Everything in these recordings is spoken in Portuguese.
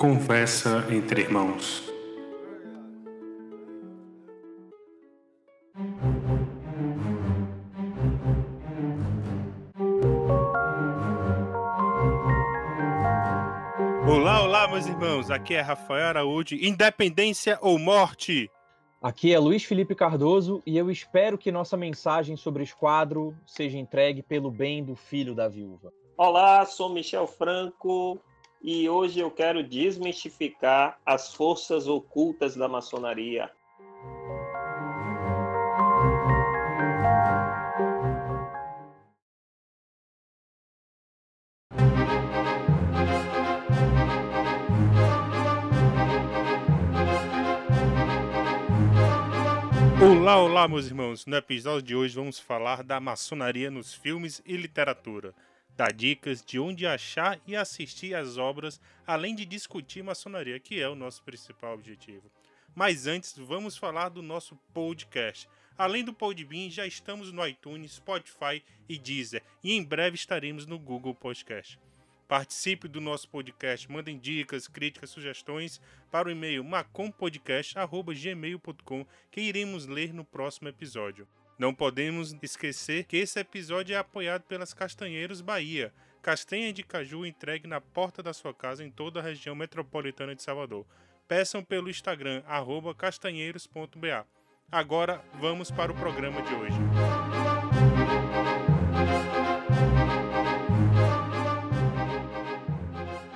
Conversa entre irmãos. Olá, olá, meus irmãos. Aqui é Rafael Araújo. Independência ou morte? Aqui é Luiz Felipe Cardoso e eu espero que nossa mensagem sobre o esquadro seja entregue pelo bem do filho da viúva. Olá, sou Michel Franco e hoje eu quero desmistificar as forças ocultas da maçonaria. Olá, olá, meus irmãos. No episódio de hoje vamos falar da maçonaria nos filmes e literatura. Dar dicas de onde achar e assistir às obras, além de discutir maçonaria, que é o nosso principal objetivo. Mas antes, vamos falar do nosso podcast. Além do Podbean, já estamos no iTunes, Spotify e Deezer, e em breve estaremos no Google Podcast. Participe do nosso podcast, mandem dicas, críticas, sugestões para o e-mail macompodcast.gmail.com que iremos ler no próximo episódio. Não podemos esquecer que esse episódio é apoiado pelas Castanheiros Bahia, castanha de caju entregue na porta da sua casa em toda a região metropolitana de Salvador. Peçam pelo Instagram, castanheiros.ba. Agora vamos para o programa de hoje.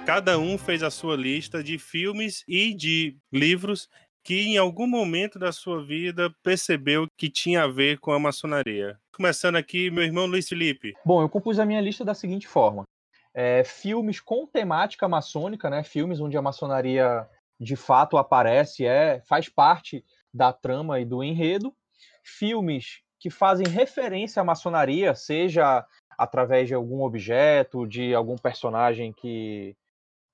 Cada um fez a sua lista de filmes e de livros que em algum momento da sua vida percebeu que tinha a ver com a maçonaria. Começando aqui, meu irmão Luiz Felipe. Bom, eu compus a minha lista da seguinte forma: é, filmes com temática maçônica, né? Filmes onde a maçonaria de fato aparece, é faz parte da trama e do enredo. Filmes que fazem referência à maçonaria, seja através de algum objeto, de algum personagem que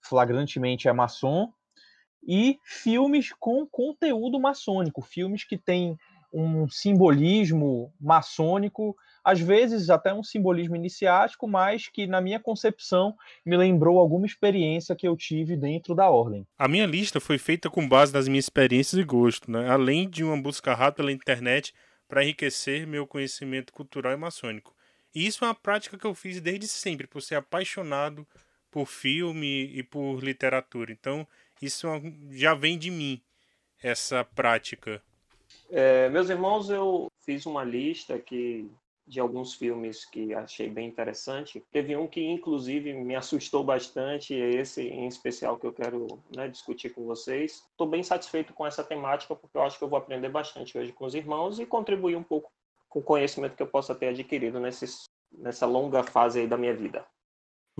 flagrantemente é maçom, e filmes com conteúdo maçônico, filmes que têm um simbolismo maçônico, às vezes até um simbolismo iniciático, mas que, na minha concepção, me lembrou alguma experiência que eu tive dentro da ordem. A minha lista foi feita com base nas minhas experiências e gosto, né? além de uma busca rápida pela internet para enriquecer meu conhecimento cultural e maçônico. E isso é uma prática que eu fiz desde sempre, por ser apaixonado por filme e por literatura. Então, isso é já vem de mim, essa prática. É, meus irmãos, eu fiz uma lista que de alguns filmes que achei bem interessante. Teve um que, inclusive, me assustou bastante, é esse em especial que eu quero né, discutir com vocês. Estou bem satisfeito com essa temática, porque eu acho que eu vou aprender bastante hoje com os irmãos e contribuir um pouco com o conhecimento que eu possa ter adquirido nessa longa fase da minha vida.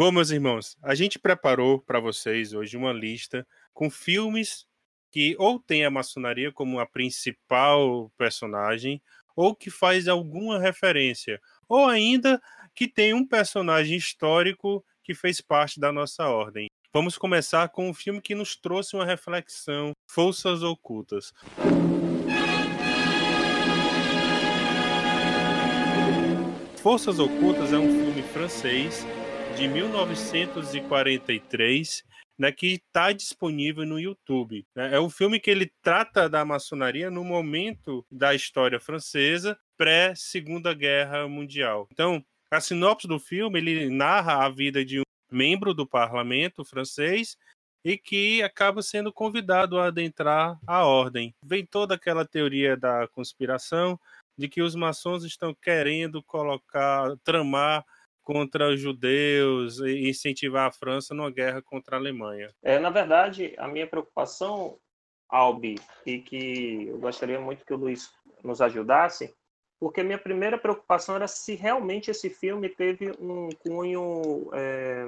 Bom, meus irmãos, a gente preparou para vocês hoje uma lista com filmes que ou tem a maçonaria como a principal personagem, ou que faz alguma referência, ou ainda que tem um personagem histórico que fez parte da nossa ordem. Vamos começar com um filme que nos trouxe uma reflexão: Forças Ocultas. Forças Ocultas é um filme francês de 1943, né, que está disponível no YouTube. Né? É um filme que ele trata da maçonaria no momento da história francesa, pré-Segunda Guerra Mundial. Então, a sinopse do filme ele narra a vida de um membro do parlamento francês e que acaba sendo convidado a adentrar a ordem. Vem toda aquela teoria da conspiração de que os maçons estão querendo colocar, tramar contra os judeus e incentivar a França numa guerra contra a Alemanha? É, na verdade, a minha preocupação, Albi, e que eu gostaria muito que o Luiz nos ajudasse, porque minha primeira preocupação era se realmente esse filme teve um cunho é,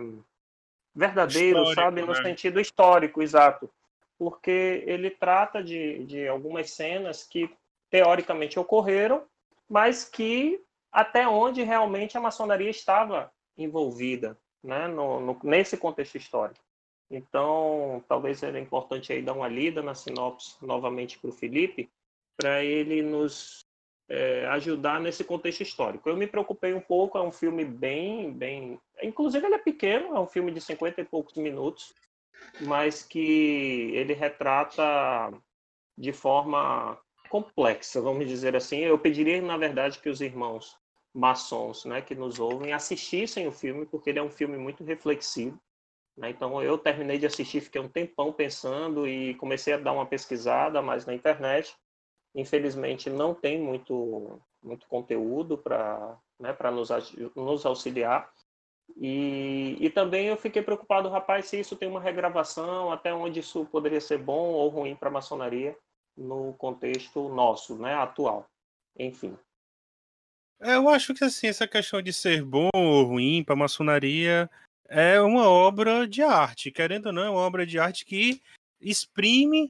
verdadeiro, histórico, sabe, no né? sentido histórico, exato, porque ele trata de, de algumas cenas que teoricamente ocorreram, mas que até onde realmente a maçonaria estava envolvida né, no, no, nesse contexto histórico. Então, talvez seja importante aí dar uma lida na sinopse novamente para o Felipe, para ele nos é, ajudar nesse contexto histórico. Eu me preocupei um pouco, é um filme bem, bem, inclusive ele é pequeno, é um filme de 50 e poucos minutos, mas que ele retrata de forma complexa, vamos dizer assim. Eu pediria, na verdade, que os irmãos maçons, né, que nos ouvem, assistissem o filme, porque ele é um filme muito reflexivo. Né? Então, eu terminei de assistir, fiquei um tempão pensando e comecei a dar uma pesquisada mais na internet. Infelizmente, não tem muito, muito conteúdo para né, nos, nos auxiliar. E, e também eu fiquei preocupado, rapaz, se isso tem uma regravação, até onde isso poderia ser bom ou ruim para a maçonaria no contexto nosso, né, atual. Enfim. É, eu acho que assim, essa questão de ser bom ou ruim para a maçonaria é uma obra de arte, querendo ou não, é uma obra de arte que exprime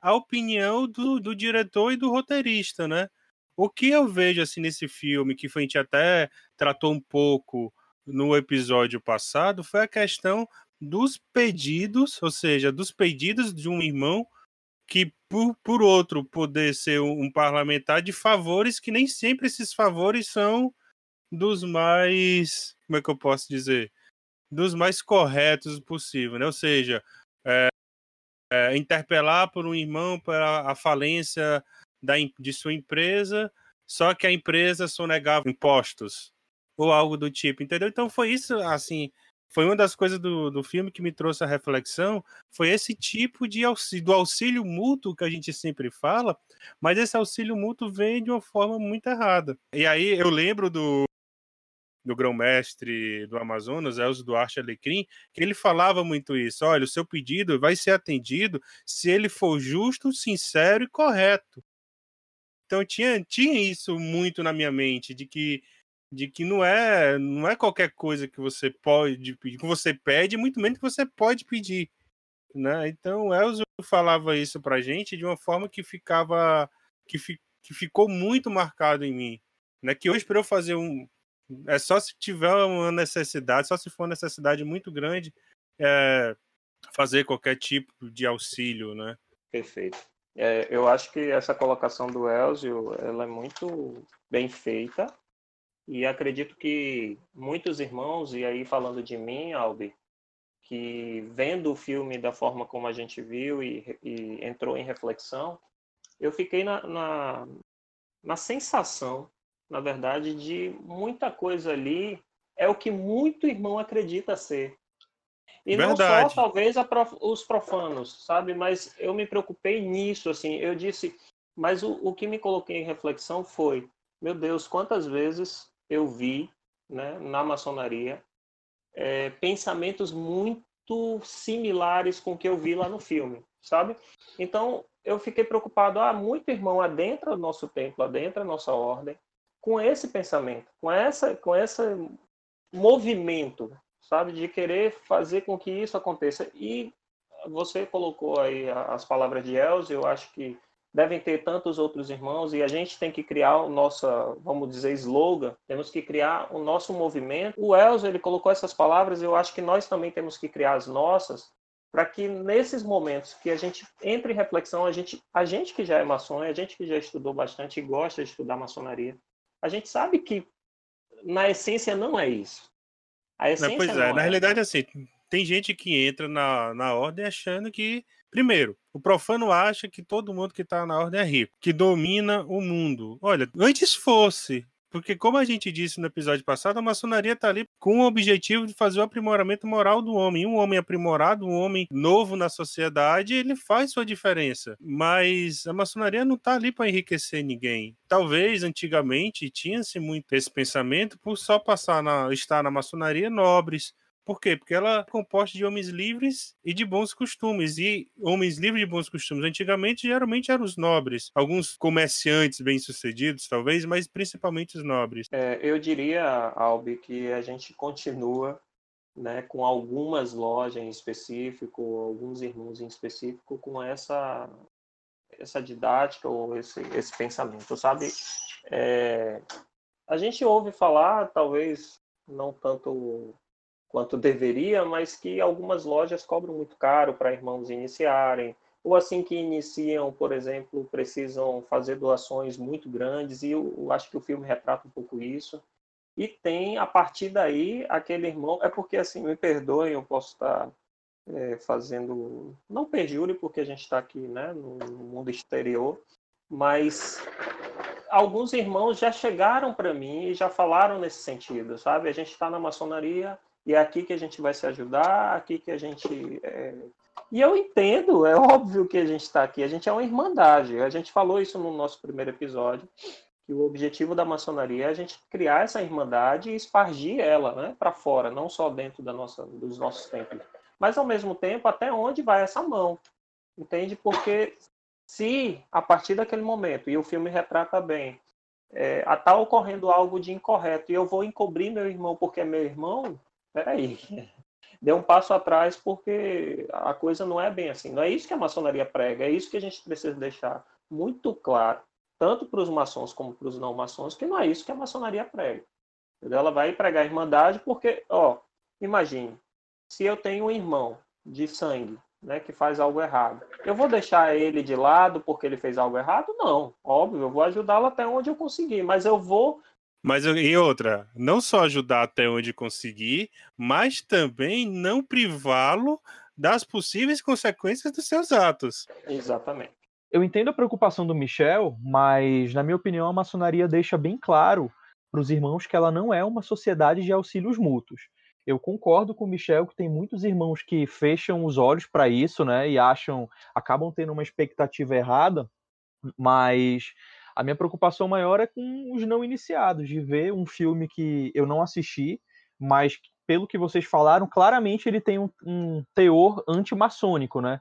a opinião do, do diretor e do roteirista, né? O que eu vejo assim nesse filme, que a gente até tratou um pouco no episódio passado, foi a questão dos pedidos, ou seja, dos pedidos de um irmão que, por, por outro, poder ser um, parlamentar de favores que nem sempre esses favores são dos mais. Como é que eu posso dizer? Dos mais corretos possível, né? Ou seja, é, é, interpelar por um irmão para a falência da, de sua empresa, só que a empresa sonegava impostos ou algo do tipo, entendeu? Então foi isso, assim, foi uma das coisas do, do filme que me trouxe a reflexão, foi esse tipo de auxílio, do auxílio mútuo que a gente sempre fala, mas esse auxílio mútuo vem de uma forma muito errada. E aí eu lembro do, do grão-mestre do Amazonas, Elzo Duarte Alecrim, que ele falava muito isso. Olha, o seu pedido vai ser atendido se ele for justo, sincero e correto. Então tinha, tinha isso muito na minha mente, de que de que não é não é qualquer coisa que você pode pedir, que você pede, muito menos que você pode pedir, né? Então, Elzo falava isso pra gente de uma forma que ficava que, fi, que ficou muito marcado em mim, né? Que hoje para eu fazer um é só se tiver uma necessidade, só se for uma necessidade muito grande, é, fazer qualquer tipo de auxílio, né? Perfeito. É, eu acho que essa colocação do Elzio ela é muito bem feita e acredito que muitos irmãos, e aí falando de mim, Albi, que vendo o filme da forma como a gente viu e, e entrou em reflexão, eu fiquei na, na, na sensação, na verdade, de muita coisa ali é o que muito irmão acredita ser. E Verdade. não só, talvez, prof... os profanos, sabe? Mas eu me preocupei nisso, assim. Eu disse, mas o, o que me coloquei em reflexão foi, meu Deus, quantas vezes eu vi né, na maçonaria é, pensamentos muito similares com o que eu vi lá no filme, sabe? Então, eu fiquei preocupado, ah, muito irmão adentra o nosso templo, adentra a nossa ordem, com esse pensamento, com essa, com esse movimento, sabe, de querer fazer com que isso aconteça. E você colocou aí as palavras de Elze, eu acho que devem ter tantos outros irmãos e a gente tem que criar o nosso, vamos dizer, slogan, temos que criar o nosso movimento. O Elzo, ele colocou essas palavras, eu acho que nós também temos que criar as nossas, para que nesses momentos que a gente entre em reflexão, a gente, a gente que já é maçom, a gente que já estudou bastante e gosta de estudar maçonaria, a gente sabe que na essência não é isso. A essência não, pois é, não na é. realidade assim, tem gente que entra na, na ordem achando que Primeiro, o profano acha que todo mundo que está na ordem é rico, que domina o mundo. Olha, antes fosse, porque, como a gente disse no episódio passado, a maçonaria está ali com o objetivo de fazer o aprimoramento moral do homem. Um homem aprimorado, um homem novo na sociedade, ele faz sua diferença. Mas a maçonaria não está ali para enriquecer ninguém. Talvez antigamente tinha-se muito esse pensamento por só passar na, estar na maçonaria nobres, por quê? Porque ela é composta de homens livres e de bons costumes. E homens livres de bons costumes, antigamente, geralmente eram os nobres. Alguns comerciantes bem-sucedidos, talvez, mas principalmente os nobres. É, eu diria, Albi, que a gente continua né, com algumas lojas em específico, alguns irmãos em específico, com essa, essa didática ou esse, esse pensamento, sabe? É, a gente ouve falar, talvez não tanto quanto deveria, mas que algumas lojas cobram muito caro para irmãos iniciarem, ou assim que iniciam, por exemplo, precisam fazer doações muito grandes, e eu, acho que o filme retrata um pouco isso. E tem, a partir daí, aquele irmão, é porque, assim, me perdoem, eu posso estar é, fazendo, não perjure, porque a gente está aqui né, no mundo exterior, mas alguns irmãos já chegaram para mim e já falaram nesse sentido, sabe? A gente está na maçonaria e é aqui que a gente vai se ajudar, aqui que a gente. É... E eu entendo, é óbvio que a gente está aqui, a gente é uma irmandade. A gente falou isso no nosso primeiro episódio, que o objetivo da maçonaria é a gente criar essa irmandade e espargir ela né, para fora, não só dentro da nossa, dos nossos templos. Mas, ao mesmo tempo, até onde vai essa mão? Entende? Porque se, a partir daquele momento, e o filme retrata bem, é, está ocorrendo algo de incorreto e eu vou encobrir meu irmão porque é meu irmão, peraí, dê um passo atrás porque a coisa não é bem assim. Não é isso que a maçonaria prega, é isso que a gente precisa deixar muito claro, tanto para os maçons como para os não maçons, que não é isso que a maçonaria prega. Ela vai pregar a irmandade porque, ó, imagine, se eu tenho um irmão de sangue né, que faz algo errado. Eu vou deixar ele de lado porque ele fez algo errado? Não, óbvio, eu vou ajudá-lo até onde eu conseguir, mas eu vou mas e outra, não só ajudar até onde conseguir, mas também não privá-lo das possíveis consequências dos seus atos. Exatamente. Eu entendo a preocupação do Michel, mas na minha opinião a maçonaria deixa bem claro para os irmãos que ela não é uma sociedade de auxílios mútuos. Eu concordo com o Michel que tem muitos irmãos que fecham os olhos para isso, né, e acham, acabam tendo uma expectativa errada, mas a minha preocupação maior é com os não iniciados, de ver um filme que eu não assisti, mas pelo que vocês falaram, claramente ele tem um, um teor antimaçônico, né?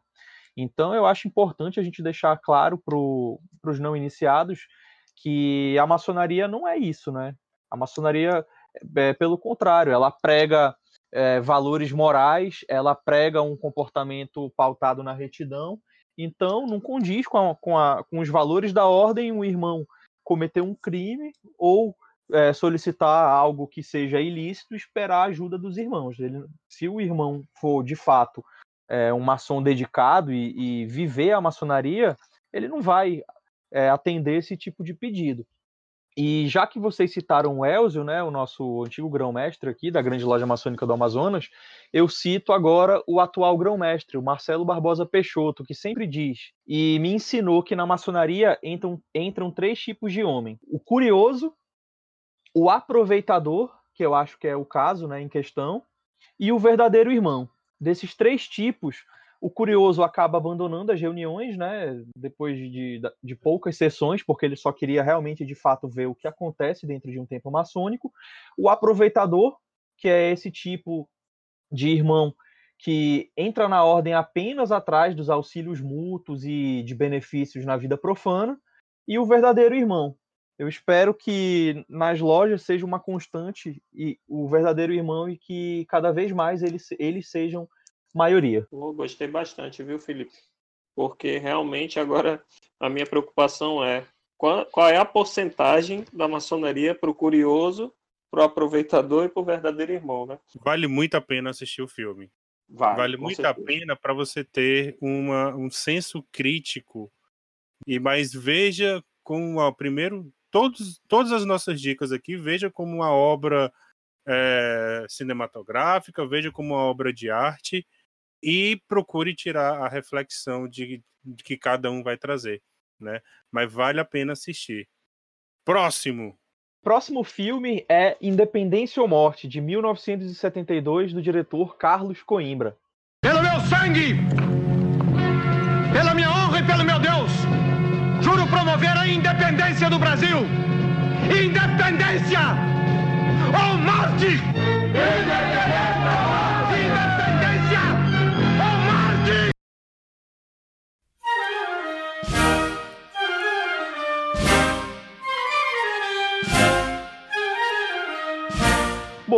Então eu acho importante a gente deixar claro para os não iniciados que a maçonaria não é isso, né? A maçonaria, é, pelo contrário, ela prega é, valores morais, ela prega um comportamento pautado na retidão então, não condiz com, a, com, a, com os valores da ordem o irmão cometer um crime ou é, solicitar algo que seja ilícito esperar a ajuda dos irmãos. Ele, se o irmão for, de fato, é, um maçom dedicado e, e, viver a maçonaria, ele não vai é, atender esse tipo de pedido. E já que vocês citaram o Elzio, né, o nosso antigo grão-mestre aqui da grande loja maçônica do Amazonas, eu cito agora o atual grão-mestre, o Marcelo Barbosa Peixoto, que sempre diz e me ensinou que na maçonaria entram, entram três tipos de homem: o curioso, o aproveitador, que eu acho que é o caso né, em questão, e o verdadeiro irmão. Desses três tipos, o curioso acaba abandonando as reuniões, né, depois de, de, poucas sessões, porque ele só queria realmente, de fato, ver o que acontece dentro de um templo maçônico. O aproveitador, que é esse tipo de irmão que entra na ordem apenas atrás dos auxílios mútuos e de benefícios na vida profana. E o verdadeiro irmão. Eu espero que nas lojas seja uma constante e o verdadeiro irmão e que cada vez mais eles, eles sejam maioria. Oh, gostei bastante, viu, Felipe? Porque realmente agora a minha preocupação é qual, qual é a porcentagem da maçonaria para o curioso, para o aproveitador e para o verdadeiro irmão, né? Vale muito a pena assistir o filme. Vale, vale muito certeza. a pena para você ter uma, um senso crítico. E mais veja com o primeiro todos, todas as nossas dicas aqui, veja como uma obra é, cinematográfica, veja como uma obra de arte e procure tirar a reflexão de, de que cada um vai trazer, né? Mas vale a pena assistir. Próximo. Próximo filme é Independência ou Morte, de 1972, do diretor Carlos Coimbra. Pelo meu sangue, pela minha honra e pelo meu Deus, juro promover a independência do Brasil. Independência ou morte! Independência!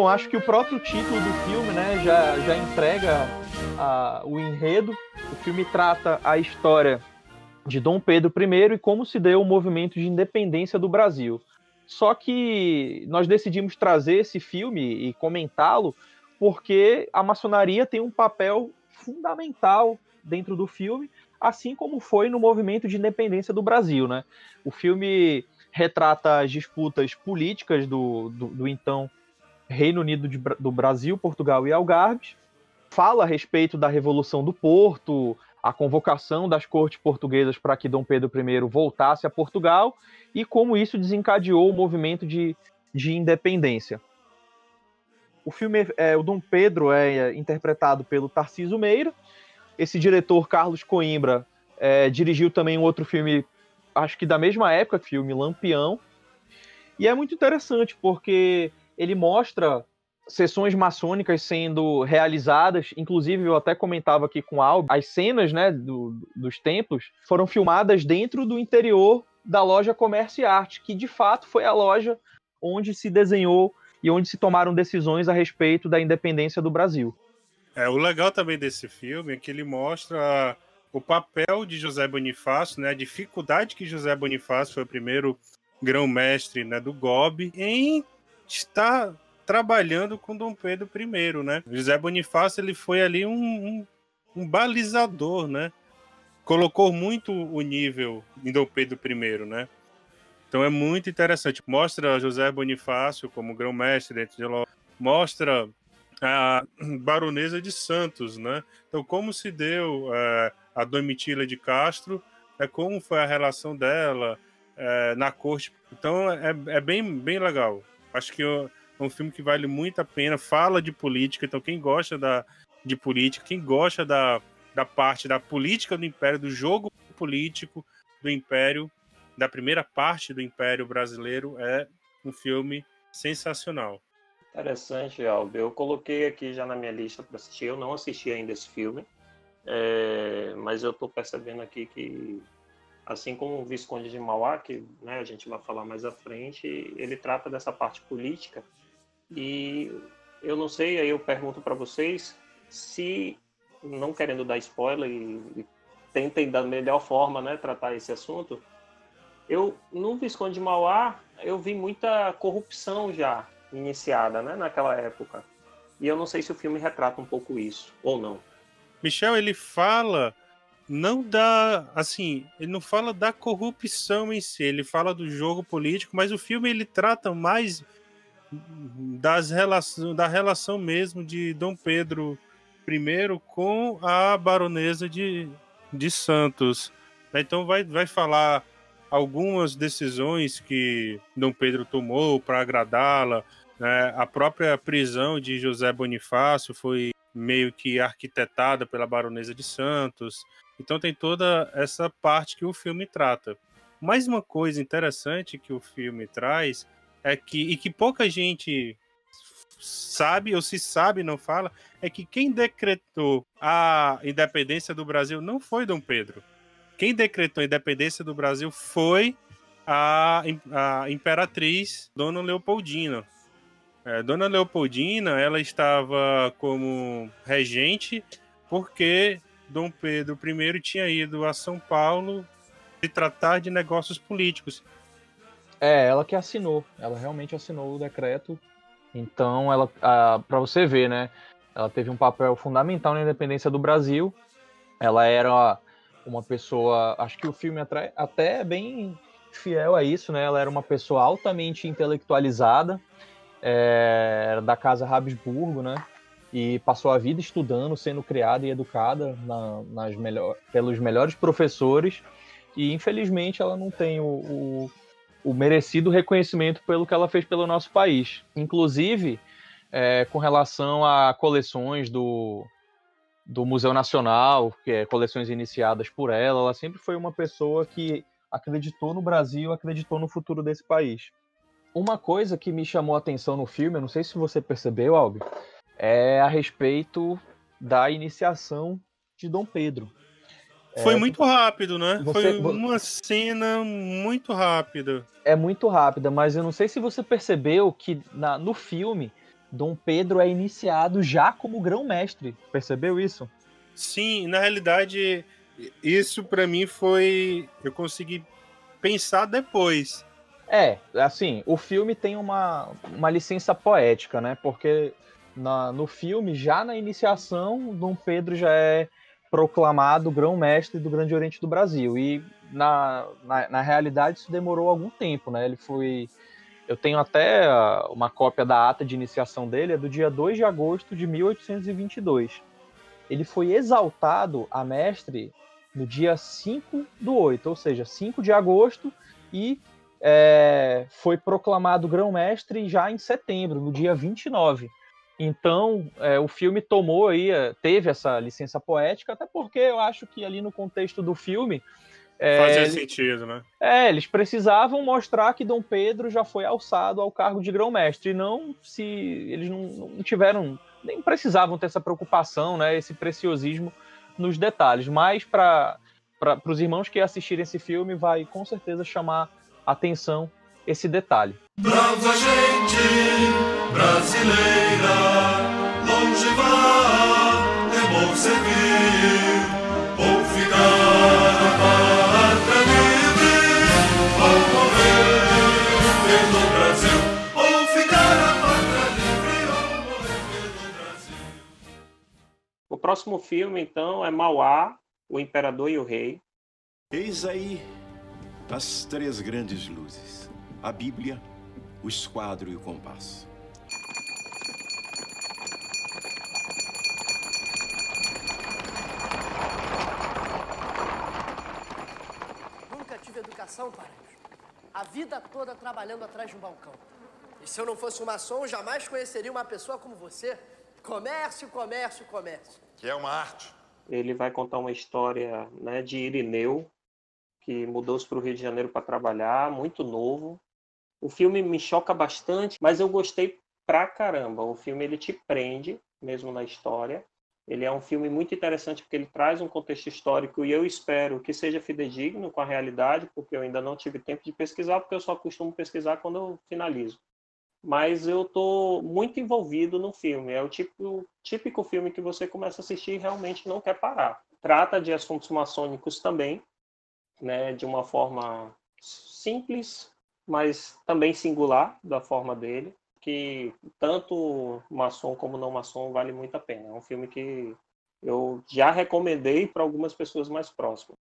Acho que o próprio título do filme né, já, já entrega a, o enredo. O filme trata a história de Dom Pedro I e como se deu o movimento de independência do Brasil. Só que nós decidimos trazer esse filme e comentá-lo porque a maçonaria tem um papel fundamental dentro do filme, assim como foi no movimento de independência do Brasil. Né? O filme retrata as disputas políticas do, do, do então Reino Unido de, do Brasil, Portugal e Algarves. fala a respeito da Revolução do Porto, a convocação das cortes portuguesas para que Dom Pedro I voltasse a Portugal e como isso desencadeou o movimento de, de independência. O filme, é, o Dom Pedro é interpretado pelo Tarcísio Meira. Esse diretor, Carlos Coimbra, é, dirigiu também um outro filme, acho que da mesma época, filme Lampião. E é muito interessante porque ele mostra sessões maçônicas sendo realizadas, inclusive eu até comentava aqui com Albi, as cenas né, do, dos templos foram filmadas dentro do interior da loja Comércio e Arte, que de fato foi a loja onde se desenhou e onde se tomaram decisões a respeito da independência do Brasil. É, o legal também desse filme é que ele mostra o papel de José Bonifácio, né, a dificuldade que José Bonifácio foi o primeiro grão-mestre né, do GOB em estar trabalhando com Dom Pedro I, né? José Bonifácio ele foi ali um, um, um balizador, né? Colocou muito o nível em Dom Pedro I, né? Então é muito interessante. Mostra José Bonifácio como grão-mestre dentro de Ló. Mostra a baronesa de Santos, né? Então como se deu é, a Domitila de Castro, é como foi a relação dela é, na corte. Então é, é bem, bem legal. Acho que eu, é um filme que vale muito a pena, fala de política, então quem gosta da, de política, quem gosta da, da parte da política do Império, do jogo político do Império, da primeira parte do Império Brasileiro, é um filme sensacional. Interessante, Aldo. Eu coloquei aqui já na minha lista para assistir. Eu não assisti ainda esse filme, é... mas eu estou percebendo aqui que, assim como o Visconde de Mauá, que né, a gente vai falar mais à frente, ele trata dessa parte política e eu não sei, aí eu pergunto para vocês se, não querendo dar spoiler e, e tentem da melhor forma né, tratar esse assunto, eu no Visconde de Mauá eu vi muita corrupção já iniciada né, naquela época. E eu não sei se o filme retrata um pouco isso ou não. Michel, ele fala não da, assim, ele não fala da corrupção em si, ele fala do jogo político, mas o filme ele trata mais das relação, da relação mesmo de Dom Pedro I com a baronesa de, de Santos. Então vai, vai falar algumas decisões que Dom Pedro tomou para agradá-la. Né? A própria prisão de José Bonifácio foi meio que arquitetada pela baronesa de Santos. Então tem toda essa parte que o filme trata. Mais uma coisa interessante que o filme traz é que e que pouca gente sabe ou se sabe não fala é que quem decretou a independência do Brasil não foi Dom Pedro. Quem decretou a independência do Brasil foi a, a imperatriz Dona Leopoldina. É, Dona Leopoldina ela estava como regente porque Dom Pedro I tinha ido a São Paulo se tratar de negócios políticos. É, ela que assinou. Ela realmente assinou o decreto. Então, ela, para você ver, né? Ela teve um papel fundamental na independência do Brasil. Ela era uma pessoa, acho que o filme até é bem fiel a isso, né? Ela era uma pessoa altamente intelectualizada, é, da casa Habsburgo, né? E passou a vida estudando, sendo criada e educada na, nas melhor, pelos melhores professores. E infelizmente ela não tem o, o o merecido reconhecimento pelo que ela fez pelo nosso país. Inclusive, é, com relação a coleções do, do Museu Nacional, que é coleções iniciadas por ela, ela sempre foi uma pessoa que acreditou no Brasil, acreditou no futuro desse país. Uma coisa que me chamou a atenção no filme, eu não sei se você percebeu, Albi, é a respeito da iniciação de Dom Pedro. Foi é, muito rápido, né? Você, Foi uma cena muito rápida. É muito rápida, mas eu não sei se você percebeu que na, no filme Dom Pedro é iniciado já como grão-mestre. Percebeu isso? Sim, na realidade, isso para mim foi. Eu consegui pensar depois. É, assim, o filme tem uma, uma licença poética, né? Porque na, no filme, já na iniciação, Dom Pedro já é proclamado grão-mestre do Grande Oriente do Brasil. E na, na, na, realidade isso demorou algum tempo, né? Ele foi. Eu tenho até uma cópia da ata de iniciação dele, é do dia 2 de agosto de 1822. ele foi exaltado a mestre no dia 5 do 8, ou seja, 5 de agosto, e é, foi proclamado grão-mestre já em setembro, no dia 29. Então, é, o filme tomou aí, é, teve essa licença poética, até porque eu acho que ali no contexto do filme. É, Fazia sentido, né? É, eles precisavam mostrar que Dom Pedro já foi alçado ao cargo de grão-mestre, e não se eles não, não, tiveram, nem precisavam ter essa preocupação, né, esse preciosismo nos detalhes. Mas para os irmãos que assistirem esse filme, vai com certeza chamar atenção esse detalhe. Brava gente brasileira, longe vá, é bom servir, ou ficar a pátria livre, ou morrer pelo Brasil, ou ficar a pátria livre, ou morrer pelo Brasil. O próximo filme, então, é Mauá, o Imperador e o Rei. Eis aí as três grandes luzes: a Bíblia, o esquadro e o compasso. Nunca Paranhos. A vida toda trabalhando atrás de um balcão. E se eu não fosse um maçom, jamais conheceria uma pessoa como você. Comércio, comércio, comércio. Que é uma arte. Ele vai contar uma história né, de Irineu, que mudou-se para o Rio de Janeiro para trabalhar, muito novo. O filme me choca bastante, mas eu gostei pra caramba. O filme ele te prende mesmo na história. Ele é um filme muito interessante porque ele traz um contexto histórico e eu espero que seja fidedigno com a realidade, porque eu ainda não tive tempo de pesquisar, porque eu só costumo pesquisar quando eu finalizo. Mas eu estou muito envolvido no filme. É o tipo, típico filme que você começa a assistir e realmente não quer parar. Trata de assuntos maçônicos também, né, de uma forma simples, mas também singular da forma dele, que tanto maçom como não maçom vale muito a pena. É um filme que eu já recomendei para algumas pessoas mais próximas,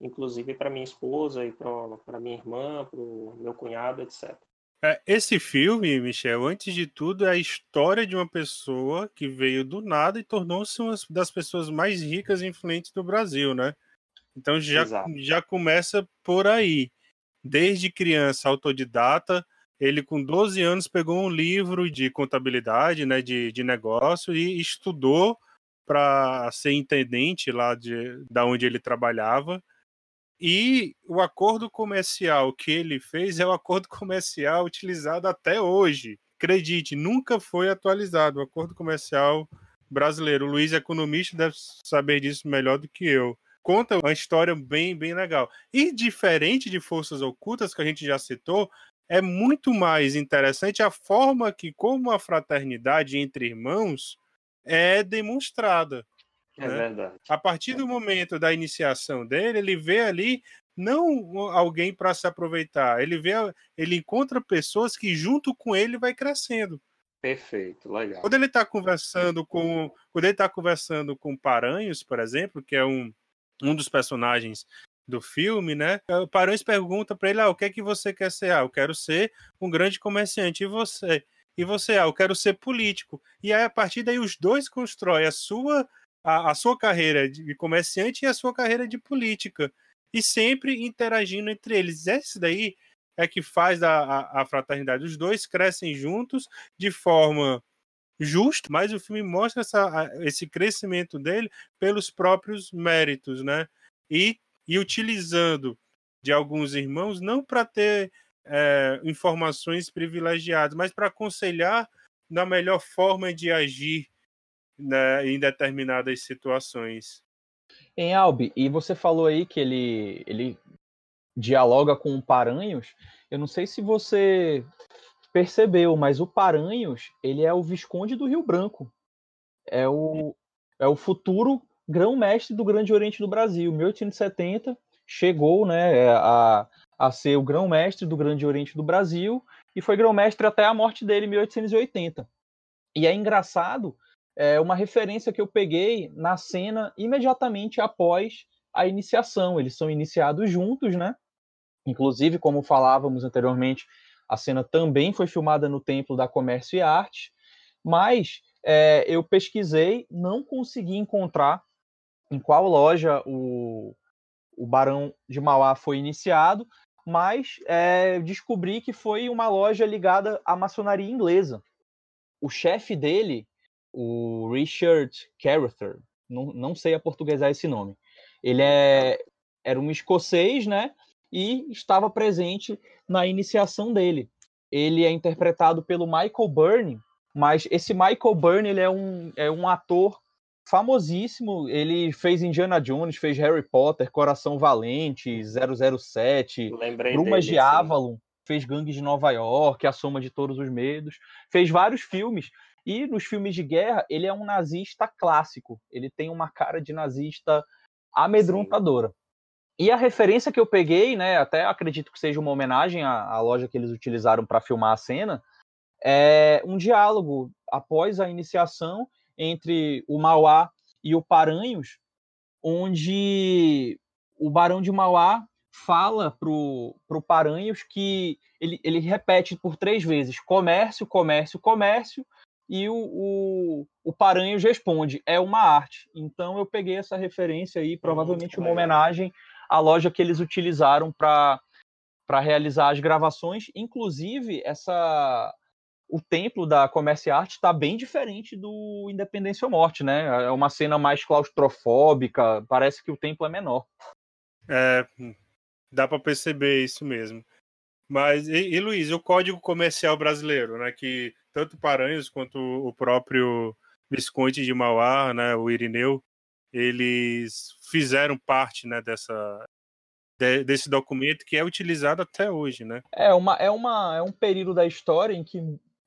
inclusive para minha esposa e para minha irmã, para o meu cunhado, etc. É, esse filme, Michel, antes de tudo, é a história de uma pessoa que veio do nada e tornou-se uma das pessoas mais ricas e influentes do Brasil, né? Então já, já começa por aí. Desde criança, autodidata, ele com 12 anos pegou um livro de contabilidade, né, de, de negócio e estudou para ser intendente lá de da onde ele trabalhava. E o acordo comercial que ele fez é o acordo comercial utilizado até hoje. Acredite, nunca foi atualizado o acordo comercial brasileiro. O Luiz, economista, deve saber disso melhor do que eu conta uma história bem, bem legal. E diferente de Forças Ocultas, que a gente já citou, é muito mais interessante a forma que, como a fraternidade entre irmãos é demonstrada. É né? verdade. A partir do momento da iniciação dele, ele vê ali não alguém para se aproveitar, ele vê, ele encontra pessoas que junto com ele vai crescendo. Perfeito, legal. Quando ele está conversando com, quando ele está conversando com Paranhos, por exemplo, que é um um dos personagens do filme, né? Parões pergunta para ele: ah, o que é que você quer ser? Ah, eu quero ser um grande comerciante. E você? E você? Ah, eu quero ser político. E aí, a partir daí, os dois constroem a sua, a, a sua carreira de comerciante e a sua carreira de política. E sempre interagindo entre eles. Esse daí é que faz a, a, a fraternidade. Os dois crescem juntos de forma justo, mas o filme mostra essa, esse crescimento dele pelos próprios méritos, né? E, e utilizando de alguns irmãos não para ter é, informações privilegiadas, mas para aconselhar na melhor forma de agir né, em determinadas situações. Em Albi, e você falou aí que ele, ele dialoga com o Paranhos. Eu não sei se você percebeu, mas o Paranhos, ele é o Visconde do Rio Branco. É o, é o futuro grão-mestre do Grande Oriente do Brasil. 1870 chegou né, a, a ser o grão-mestre do Grande Oriente do Brasil e foi grão-mestre até a morte dele em 1880. E é engraçado, é uma referência que eu peguei na cena imediatamente após a iniciação. Eles são iniciados juntos, né? Inclusive, como falávamos anteriormente, a cena também foi filmada no Templo da Comércio e Arte, mas é, eu pesquisei, não consegui encontrar em qual loja o, o Barão de Mauá foi iniciado, mas é, descobri que foi uma loja ligada à maçonaria inglesa. O chefe dele, o Richard Carruthers, não, não sei a portuguesar esse nome, ele é, era um escocês, né? E estava presente na iniciação dele. Ele é interpretado pelo Michael Byrne, mas esse Michael Byrne ele é um, é um ator famosíssimo. Ele fez Indiana Jones, fez Harry Potter, Coração Valente, 007, Lembrei Brumas dele, de sim. Avalon, fez Gangues de Nova York, A Soma de Todos os Medos, fez vários filmes. E nos filmes de guerra, ele é um nazista clássico. Ele tem uma cara de nazista amedrontadora. E a referência que eu peguei, né, até acredito que seja uma homenagem à, à loja que eles utilizaram para filmar a cena, é um diálogo após a iniciação entre o Mauá e o Paranhos, onde o Barão de Mauá fala pro, pro Paranhos que ele, ele repete por três vezes comércio, comércio, comércio, e o, o, o Paranhos responde, é uma arte. Então eu peguei essa referência aí, provavelmente uma homenagem à loja que eles utilizaram para para realizar as gravações, inclusive essa o templo da Comércio Arte está bem diferente do Independência ou Morte, né? É uma cena mais claustrofóbica, parece que o templo é menor. É, dá para perceber isso mesmo. Mas, e, e, Luiz, o Código Comercial Brasileiro, né, que tanto Paranhos quanto o próprio Visconde de Mauá, né, o Irineu, eles fizeram parte, né, dessa de, desse documento que é utilizado até hoje, né? É uma é uma é um período da história em que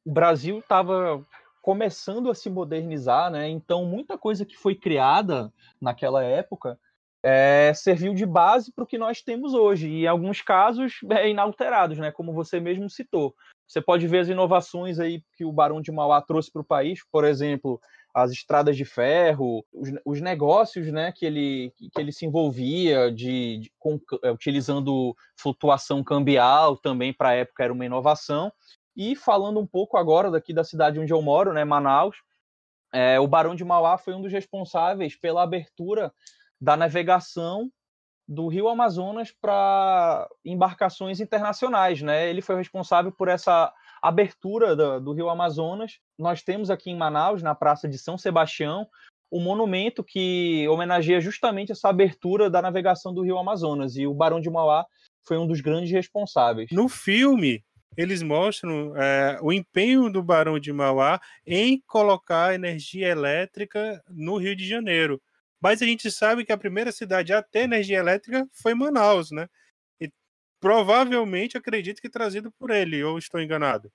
o Brasil estava começando a se modernizar, né? Então muita coisa que foi criada naquela época é, serviu de base para o que nós temos hoje, e em alguns casos é, inalterados, né? como você mesmo citou. Você pode ver as inovações aí que o Barão de Mauá trouxe para o país, por exemplo, as estradas de ferro, os, os negócios né, que, ele, que ele se envolvia de, de com, utilizando flutuação cambial também para a época era uma inovação. E falando um pouco agora daqui da cidade onde eu moro, né, Manaus, é, o Barão de Mauá foi um dos responsáveis pela abertura da navegação do Rio Amazonas para embarcações internacionais, né? Ele foi responsável por essa abertura do, do, Rio Amazonas. Nós temos aqui em Manaus, na Praça de São Sebastião, um monumento que homenageia justamente essa abertura da navegação do Rio Amazonas. E o Barão de Mauá foi um dos grandes responsáveis. No filme, eles mostram é, o empenho do Barão de Mauá em colocar energia elétrica no Rio de Janeiro. Mas a gente sabe que a primeira cidade a ter energia elétrica foi Manaus, né? E provavelmente acredito que trazido por ele, ou estou enganado?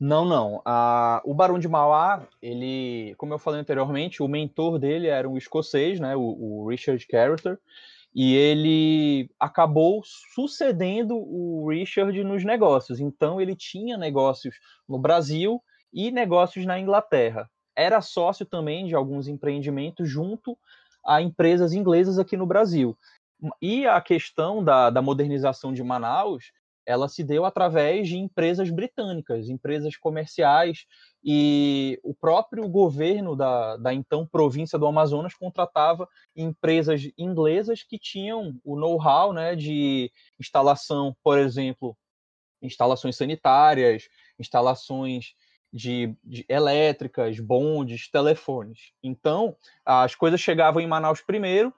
Não, não. Ah, o Barão de Mauá, ele, como eu falei anteriormente, o mentor dele era um escocês, né? O, o Richard Carruthers, e ele acabou sucedendo o Richard nos negócios. Então ele tinha negócios no Brasil e negócios na Inglaterra. Era sócio também de alguns empreendimentos junto a empresas inglesas aqui no Brasil. E a questão da, da modernização de Manaus, ela se deu através de empresas britânicas, empresas comerciais, e o próprio governo da, da então província do Amazonas contratava empresas inglesas que tinham o know-how né, de instalação, por exemplo, instalações sanitárias, instalações de, de, elétricas, bondes, telefones. Então, as coisas chegavam em Manaus primeiro,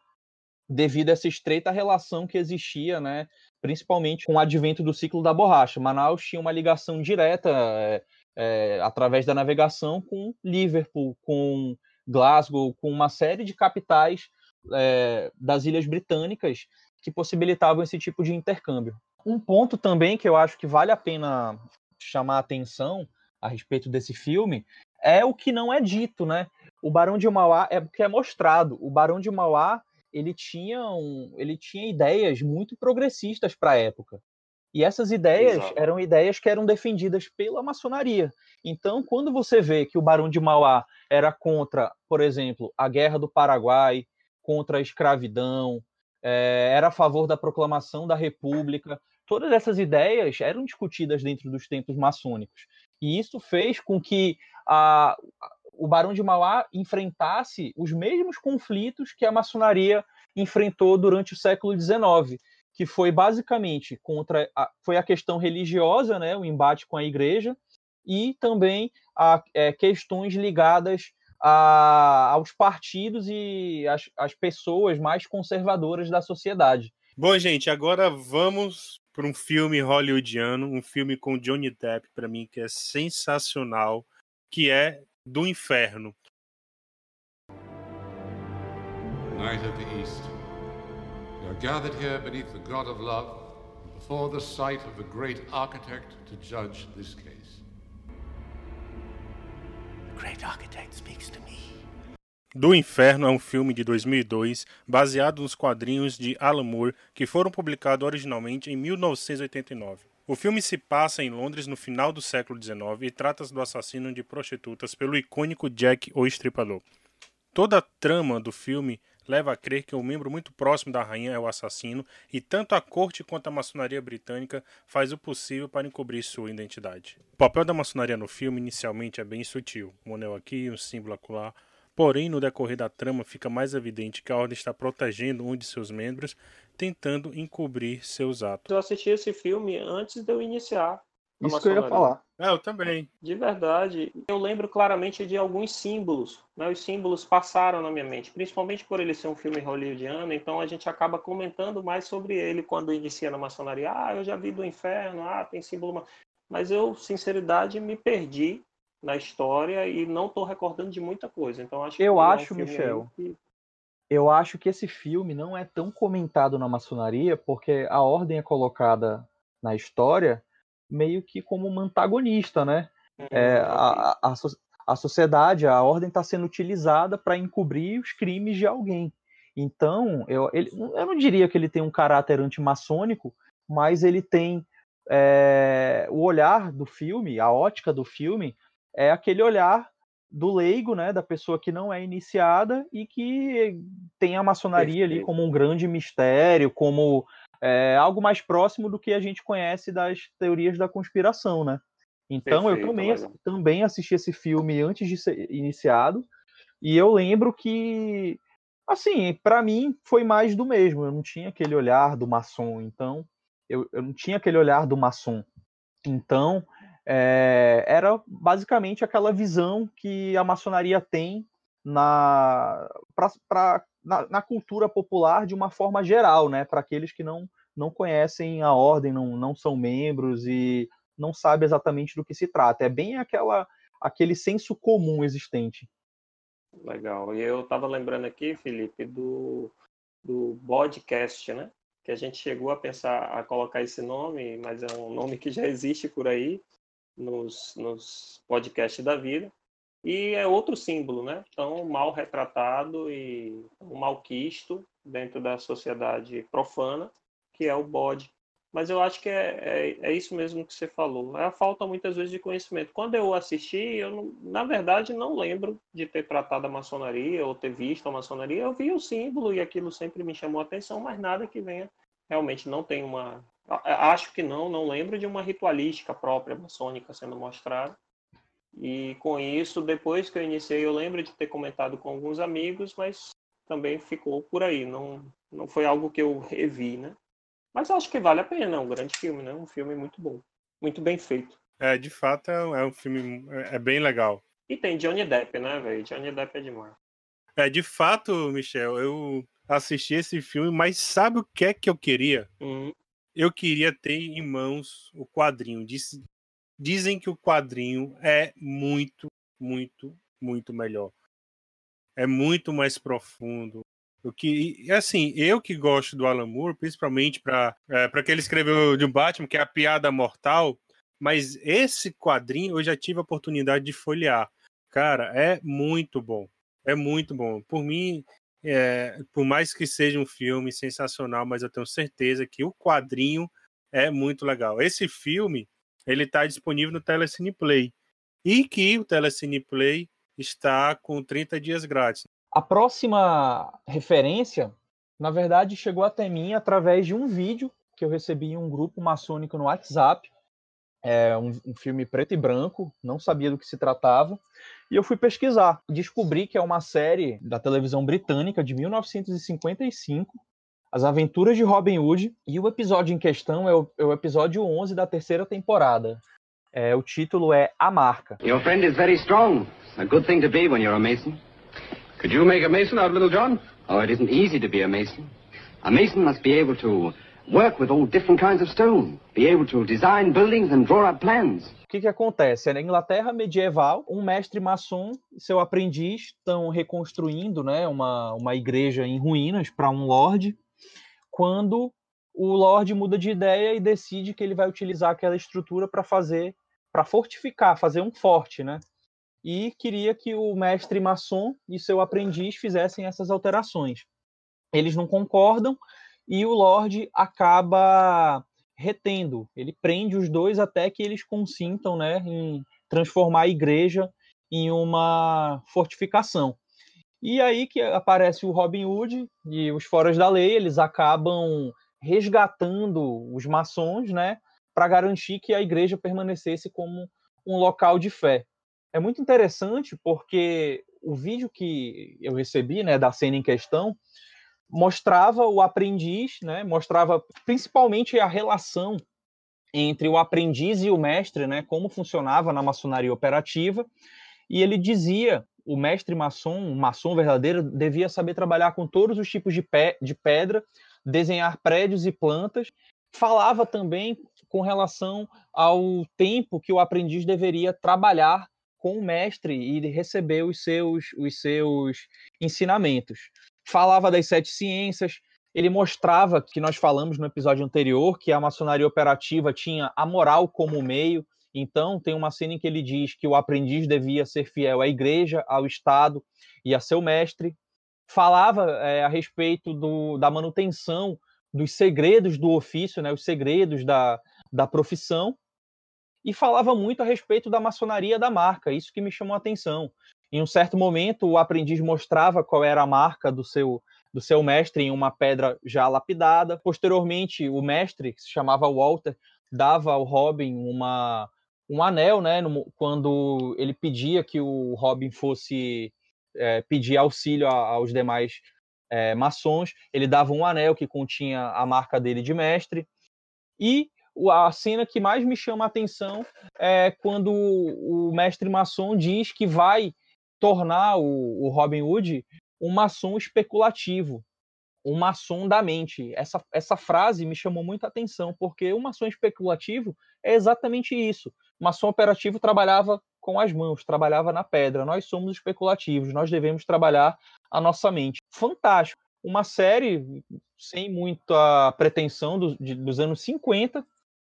devido a essa estreita relação que existia, né, principalmente com o advento do ciclo da borracha. Manaus tinha uma ligação direta é, é, através da navegação com Liverpool, com Glasgow, com uma série de capitais é, das ilhas britânicas que possibilitavam esse tipo de intercâmbio. Um ponto também que eu acho que vale a pena chamar a atenção a respeito desse filme é o que não é dito, né? O Barão de Mauá é o que é mostrado. O Barão de Mauá ele tinha, um, ele tinha ideias muito progressistas para a época. E essas ideias Exato. eram ideias que eram defendidas pela maçonaria. Então, quando você vê que o Barão de Mauá era contra, por exemplo, a Guerra do Paraguai, contra a escravidão, é, era a favor da proclamação da República, todas essas ideias eram discutidas dentro dos templos maçônicos. E isso fez com que a, o Barão de Mauá enfrentasse os mesmos conflitos que a maçonaria enfrentou durante o século XIX, que foi basicamente contra a, foi a questão religiosa, né, o embate com a igreja, e também a é, questões ligadas a, aos partidos e as, as pessoas mais conservadoras da sociedade. Bom, gente, agora vamos para um filme hollywoodiano, um filme com Johnny Depp, para mim, que é sensacional, que é Do Inferno. Night of the East. We are gathered here beneath the God of love, before the sight of the great architect to judge this case. The great architect speaks to me. Do Inferno é um filme de 2002 baseado nos quadrinhos de Alan Moore que foram publicados originalmente em 1989. O filme se passa em Londres no final do século XIX e trata-se do assassino de prostitutas pelo icônico Jack o Estripador. Toda a trama do filme leva a crer que um membro muito próximo da rainha é o assassino e tanto a corte quanto a maçonaria britânica faz o possível para encobrir sua identidade. O papel da maçonaria no filme inicialmente é bem sutil, um anel aqui, um símbolo acolá, Porém, no decorrer da trama, fica mais evidente que a Ordem está protegendo um de seus membros, tentando encobrir seus atos. Eu assisti esse filme antes de eu iniciar. Isso que eu ia falar. É, eu também. De verdade. Eu lembro claramente de alguns símbolos. Né? Os símbolos passaram na minha mente, principalmente por ele ser um filme hollywoodiano, então a gente acaba comentando mais sobre ele quando inicia na maçonaria. Ah, eu já vi do inferno, ah, tem símbolo. Mas eu, sinceridade, me perdi na história e não estou recordando de muita coisa. Então acho eu acho, é um Michel. Que... Eu acho que esse filme não é tão comentado na maçonaria porque a ordem é colocada na história meio que como uma antagonista, né? Uhum, é, a, a, a sociedade, a ordem está sendo utilizada para encobrir os crimes de alguém. Então, eu, ele, eu não diria que ele tem um caráter antimaçônico, mas ele tem é, o olhar do filme, a ótica do filme, é aquele olhar do leigo, né, da pessoa que não é iniciada e que tem a maçonaria Perfeito. ali como um grande mistério, como é, algo mais próximo do que a gente conhece das teorias da conspiração, né? Então Perfeito, eu também, também assisti esse filme antes de ser iniciado e eu lembro que, assim, para mim foi mais do mesmo. Eu não tinha aquele olhar do maçom, então eu, eu não tinha aquele olhar do maçom. Então é, era basicamente aquela visão que a maçonaria tem na, pra, pra, na, na, cultura popular de uma forma geral, né? Para aqueles que não, não conhecem a ordem, não, não são membros e não sabem exatamente do que se trata. É bem aquela, aquele senso comum existente. Legal. E eu estava lembrando aqui, Felipe, do, do podcast, né? Que a gente chegou a pensar a colocar esse nome, mas é um nome que já existe por aí, nos, nos podcasts da vida. E é outro símbolo, né? Tão mal retratado e mal quisto dentro da sociedade profana, que é o bode. Mas eu acho que é, é, é, isso mesmo que você falou. É a falta, muitas vezes, de conhecimento. Quando eu assisti, eu, não, na verdade, não lembro de ter tratado a maçonaria ou ter visto a maçonaria. Eu vi o símbolo e aquilo sempre me chamou a atenção, mas nada que venha. Realmente não tem uma, Acho que não, não lembro de uma ritualística própria maçônica sendo mostrada. E com isso, depois que eu iniciei, eu lembro de ter comentado com alguns amigos, mas também ficou por aí. Não, não foi algo que eu revi, né? Mas acho que vale a pena, é um grande filme, né? Um filme muito bom, muito bem feito. É, de fato, é um filme é bem legal. E tem Johnny Depp, né, velho? Johnny Depp é demais. É, de fato, Michel, eu assisti esse filme, mas sabe o que é que eu queria? Uhum eu queria ter em mãos o quadrinho. Diz, dizem que o quadrinho é muito, muito, muito melhor. É muito mais profundo. O que, assim, eu que gosto do Alan Moore, principalmente para é, que ele escreveu de um Batman, que é a piada mortal, mas esse quadrinho eu já tive a oportunidade de folhear. Cara, é muito bom. É muito bom. Por mim, é, por mais que seja um filme sensacional, mas eu tenho certeza que o quadrinho é muito legal. Esse filme ele está disponível no Telecine Play e que o Telecine Play está com 30 dias grátis. A próxima referência, na verdade, chegou até mim através de um vídeo que eu recebi em um grupo maçônico no WhatsApp. É um, um filme preto e branco, não sabia do que se tratava. E eu fui pesquisar, descobri que é uma série da televisão britânica de 1955, As Aventuras de Robin Hood, e o episódio em questão é o, é o episódio 11 da terceira temporada. É, o título é A Marca. Your friend is very strong. A good thing to be when you're a mason. Could you make a mason out of Little John? Oh, it isn't easy to be a mason. A mason must be able to work with all different kinds of stone, be able to design buildings and draw up plans. O que, que acontece? Na Inglaterra medieval, um mestre maçom e seu aprendiz estão reconstruindo né, uma, uma igreja em ruínas para um lord, quando o lord muda de ideia e decide que ele vai utilizar aquela estrutura para fazer, para fortificar, fazer um forte, né? E queria que o mestre maçom e seu aprendiz fizessem essas alterações. Eles não concordam e o Lorde acaba retendo. Ele prende os dois até que eles consintam né, em transformar a igreja em uma fortificação. E aí que aparece o Robin Hood e os foras da lei, eles acabam resgatando os maçons, né, para garantir que a igreja permanecesse como um local de fé. É muito interessante porque o vídeo que eu recebi, né, da cena em questão, mostrava o aprendiz, né? Mostrava principalmente a relação entre o aprendiz e o mestre, né? Como funcionava na maçonaria operativa. E ele dizia, o mestre maçom, um maçom verdadeiro, devia saber trabalhar com todos os tipos de, pé, de pedra, desenhar prédios e plantas. Falava também com relação ao tempo que o aprendiz deveria trabalhar com o mestre e receber os seus, os seus ensinamentos falava das sete ciências, ele mostrava que nós falamos no episódio anterior que a maçonaria operativa tinha a moral como meio. Então, tem uma cena em que ele diz que o aprendiz devia ser fiel à igreja, ao Estado e a seu mestre. Falava é, a respeito do, da manutenção dos segredos do ofício, né, os segredos da, da profissão. E falava muito a respeito da maçonaria da marca, isso que me chamou a atenção. Em um certo momento, o aprendiz mostrava qual era a marca do seu do seu mestre em uma pedra já lapidada. Posteriormente, o mestre, que se chamava Walter, dava ao Robin uma, um anel, né? No, quando ele pedia que o Robin fosse é, pedir auxílio a, aos demais é, maçons, ele dava um anel que continha a marca dele de mestre. E a cena que mais me chama a atenção é quando o mestre maçom diz que vai tornar o, o Robin Hood um maçom especulativo, um maçom da mente. Essa, essa frase me chamou muita atenção, porque o maçom especulativo é exatamente isso. O maçom operativo trabalhava com as mãos, trabalhava na pedra. Nós somos especulativos, nós devemos trabalhar a nossa mente. Fantástico. Uma série sem muita pretensão do, de, dos anos 50,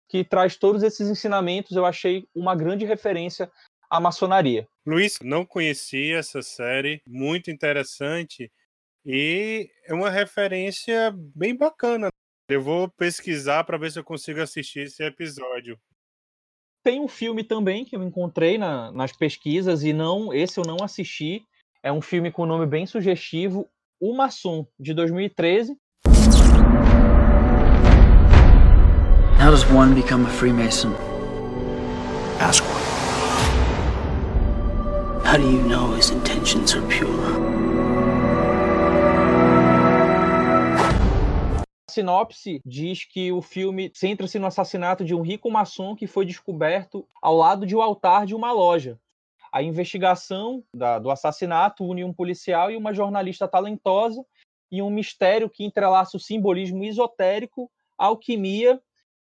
que traz todos esses ensinamentos. Eu achei uma grande referência a maçonaria. Luiz, não conhecia essa série, muito interessante e é uma referência bem bacana. Eu vou pesquisar para ver se eu consigo assistir esse episódio. Tem um filme também que eu encontrei na, nas pesquisas e não, esse eu não assisti. É um filme com nome bem sugestivo, O Maçom, de 2013. How does one become a Freemason? Ask. How do you know his intentions are pure? A sinopse diz que o filme centra-se no assassinato de um rico maçom que foi descoberto ao lado de um altar de uma loja. A investigação da, do assassinato une um policial e uma jornalista talentosa e um mistério que entrelaça o simbolismo esotérico, alquimia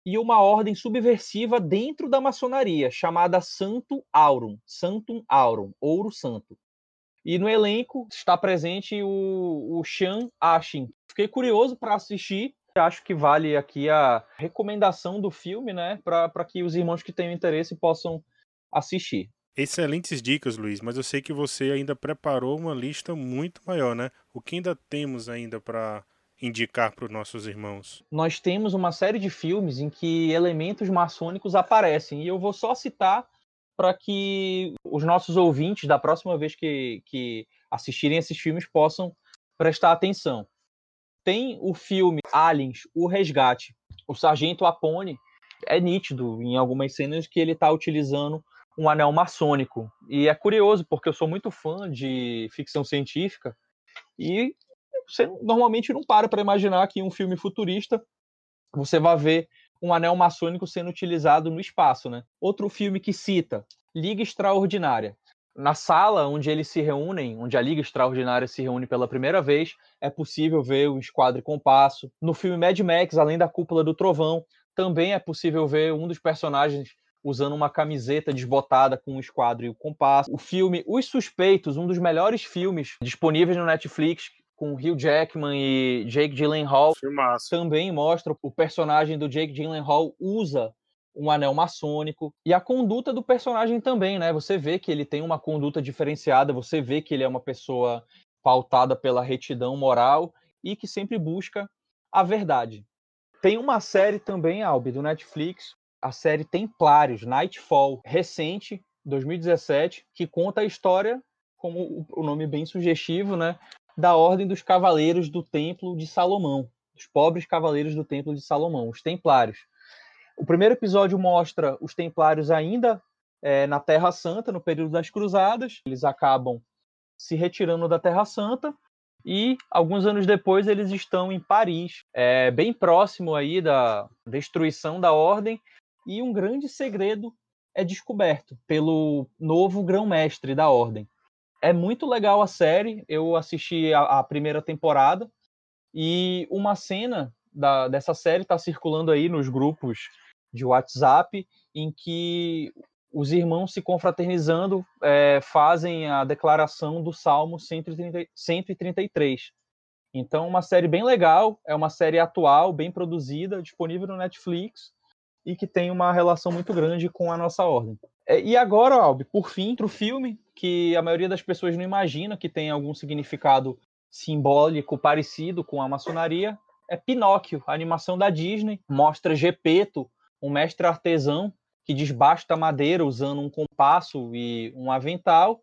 e uma ordem subversiva dentro da maçonaria, chamada Santo Aurum, Santum Aurum, Ouro Santo. E no elenco está presente o, o Sean Ashin. Fiquei curioso para assistir. Acho que vale aqui a recomendação do filme, né? Para que os irmãos que tenham interesse possam assistir. Excelentes dicas, Luiz, mas eu sei que você ainda preparou uma lista muito maior, né? O que ainda temos ainda para indicar para os nossos irmãos? Nós temos uma série de filmes em que elementos maçônicos aparecem, e eu vou só citar para que os nossos ouvintes, da próxima vez que, que assistirem esses filmes, possam prestar atenção. Tem o filme Aliens, O Resgate. O Sargento Apone é nítido em algumas cenas que ele está utilizando um anel maçônico. E é curioso, porque eu sou muito fã de ficção científica e você normalmente não para para imaginar que em um filme futurista você vai ver um anel maçônico sendo utilizado no espaço, né? Outro filme que cita Liga Extraordinária. Na sala onde eles se reúnem, onde a Liga Extraordinária se reúne pela primeira vez, é possível ver o Esquadro e Compasso. No filme Mad Max, além da Cúpula do Trovão, também é possível ver um dos personagens usando uma camiseta desbotada com o esquadro e o compasso. O filme Os Suspeitos, um dos melhores filmes disponíveis no Netflix, com Hugh Jackman e Jake Gyllenhaal, Filmaço. também mostra o personagem do Jake Gyllenhaal usa um anel maçônico e a conduta do personagem também, né? Você vê que ele tem uma conduta diferenciada, você vê que ele é uma pessoa pautada pela retidão moral e que sempre busca a verdade. Tem uma série também, Albi, do Netflix, a série Templários, Nightfall, recente, 2017, que conta a história, como o nome bem sugestivo, né, da Ordem dos Cavaleiros do Templo de Salomão, os pobres cavaleiros do Templo de Salomão, os Templários. O primeiro episódio mostra os Templários ainda é, na Terra Santa, no período das Cruzadas. Eles acabam se retirando da Terra Santa e alguns anos depois eles estão em Paris, é, bem próximo aí da destruição da Ordem e um grande segredo é descoberto pelo novo grão-mestre da Ordem. É muito legal a série, eu assisti a, a primeira temporada e uma cena da, dessa série está circulando aí nos grupos de WhatsApp em que os irmãos se confraternizando é, fazem a declaração do Salmo 130, 133. Então, uma série bem legal, é uma série atual, bem produzida, disponível no Netflix e que tem uma relação muito grande com a nossa ordem. É, e agora, Albi, por fim, outro filme que a maioria das pessoas não imagina que tem algum significado simbólico parecido com a maçonaria, é Pinóquio, a animação da Disney, mostra Gepeto, um mestre artesão que desbasta madeira usando um compasso e um avental,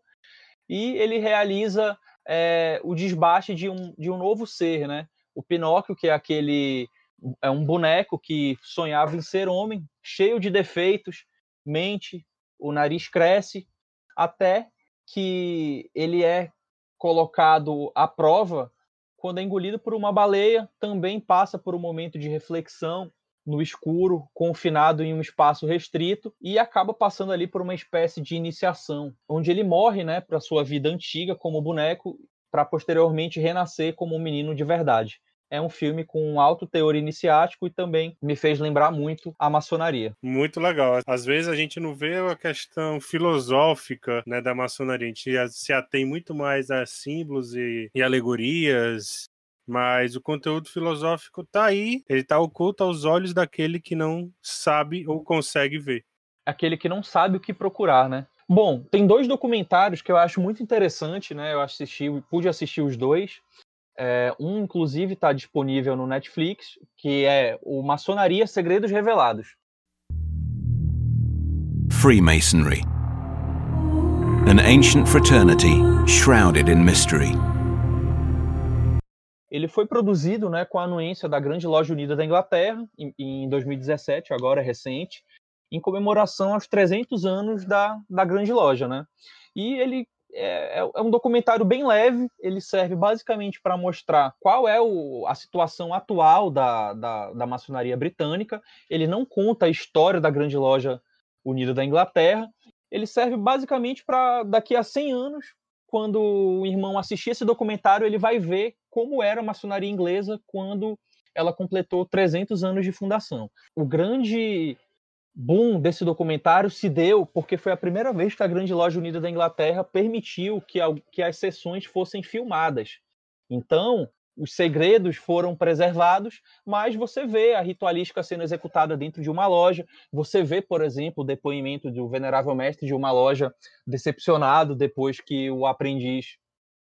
e ele realiza é, o desbaste de um, de um novo ser, né? O Pinóquio, que é aquele é um boneco que sonhava em ser homem, cheio de defeitos, mente, o nariz cresce, até que ele é colocado à prova quando é engolido por uma baleia, também passa por um momento de reflexão no escuro, confinado em um espaço restrito e acaba passando ali por uma espécie de iniciação, onde ele morre, né, para sua vida antiga como boneco, para posteriormente renascer como um menino de verdade é um filme com um alto teor iniciático e também me fez lembrar muito a maçonaria. Muito legal. Às vezes a gente não vê a questão filosófica né, da maçonaria, a gente se atém muito mais a símbolos e, e alegorias, mas o conteúdo filosófico está aí, ele está oculto aos olhos daquele que não sabe ou consegue ver. Aquele que não sabe o que procurar, né? Bom, tem dois documentários que eu acho muito interessante, né? Eu assisti, pude assistir os dois. É, um, inclusive, está disponível no Netflix, que é o Maçonaria Segredos Revelados. Freemasonry. An ancient fraternity shrouded in mystery. Ele foi produzido né, com a anuência da Grande Loja Unida da Inglaterra, em, em 2017, agora é recente, em comemoração aos 300 anos da, da Grande Loja. Né? E ele é, é, é, um documentário bem leve, ele serve basicamente para mostrar qual é o, a situação atual da, da, da, maçonaria britânica. Ele não conta a história da grande loja unida da Inglaterra. Ele serve basicamente para daqui a 100 anos, quando o irmão assistir esse documentário, ele vai ver como era a maçonaria inglesa quando ela completou 300 anos de fundação. O grande boom desse documentário se deu porque foi a primeira vez que a Grande Loja Unida da Inglaterra permitiu que, que as sessões fossem filmadas. Então, os segredos foram preservados, mas você vê a ritualística sendo executada dentro de uma loja. Você vê, por exemplo, o depoimento do venerável mestre de uma loja decepcionado depois que o aprendiz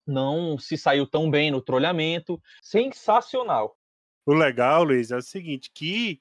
não se saiu tão bem no trolhamento. Sensacional. O legal, Luiz, é o seguinte, que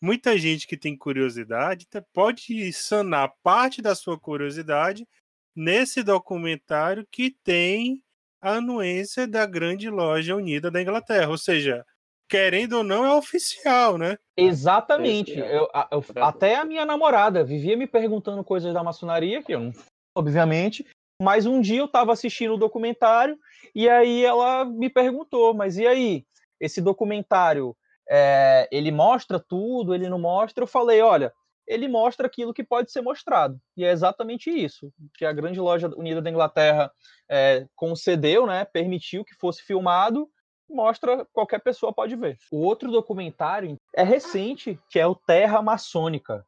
muita gente que tem curiosidade pode sanar parte da sua curiosidade nesse documentário que tem a anuência da grande loja unida da Inglaterra. Ou seja, querendo ou não, é oficial, né? Exatamente. Eu, eu, até a minha namorada vivia me perguntando coisas da maçonaria, que eu não, obviamente, mas um dia eu estava assistindo o documentário e aí ela me perguntou, mas e aí, esse documentário, é, ele mostra tudo, ele não mostra? Eu falei, olha, ele mostra aquilo que pode ser mostrado. E é exatamente isso que a grande loja unida da Inglaterra é, concedeu, né, permitiu que fosse filmado, mostra qualquer pessoa pode ver. O outro documentário é recente, que é o Terra Maçônica.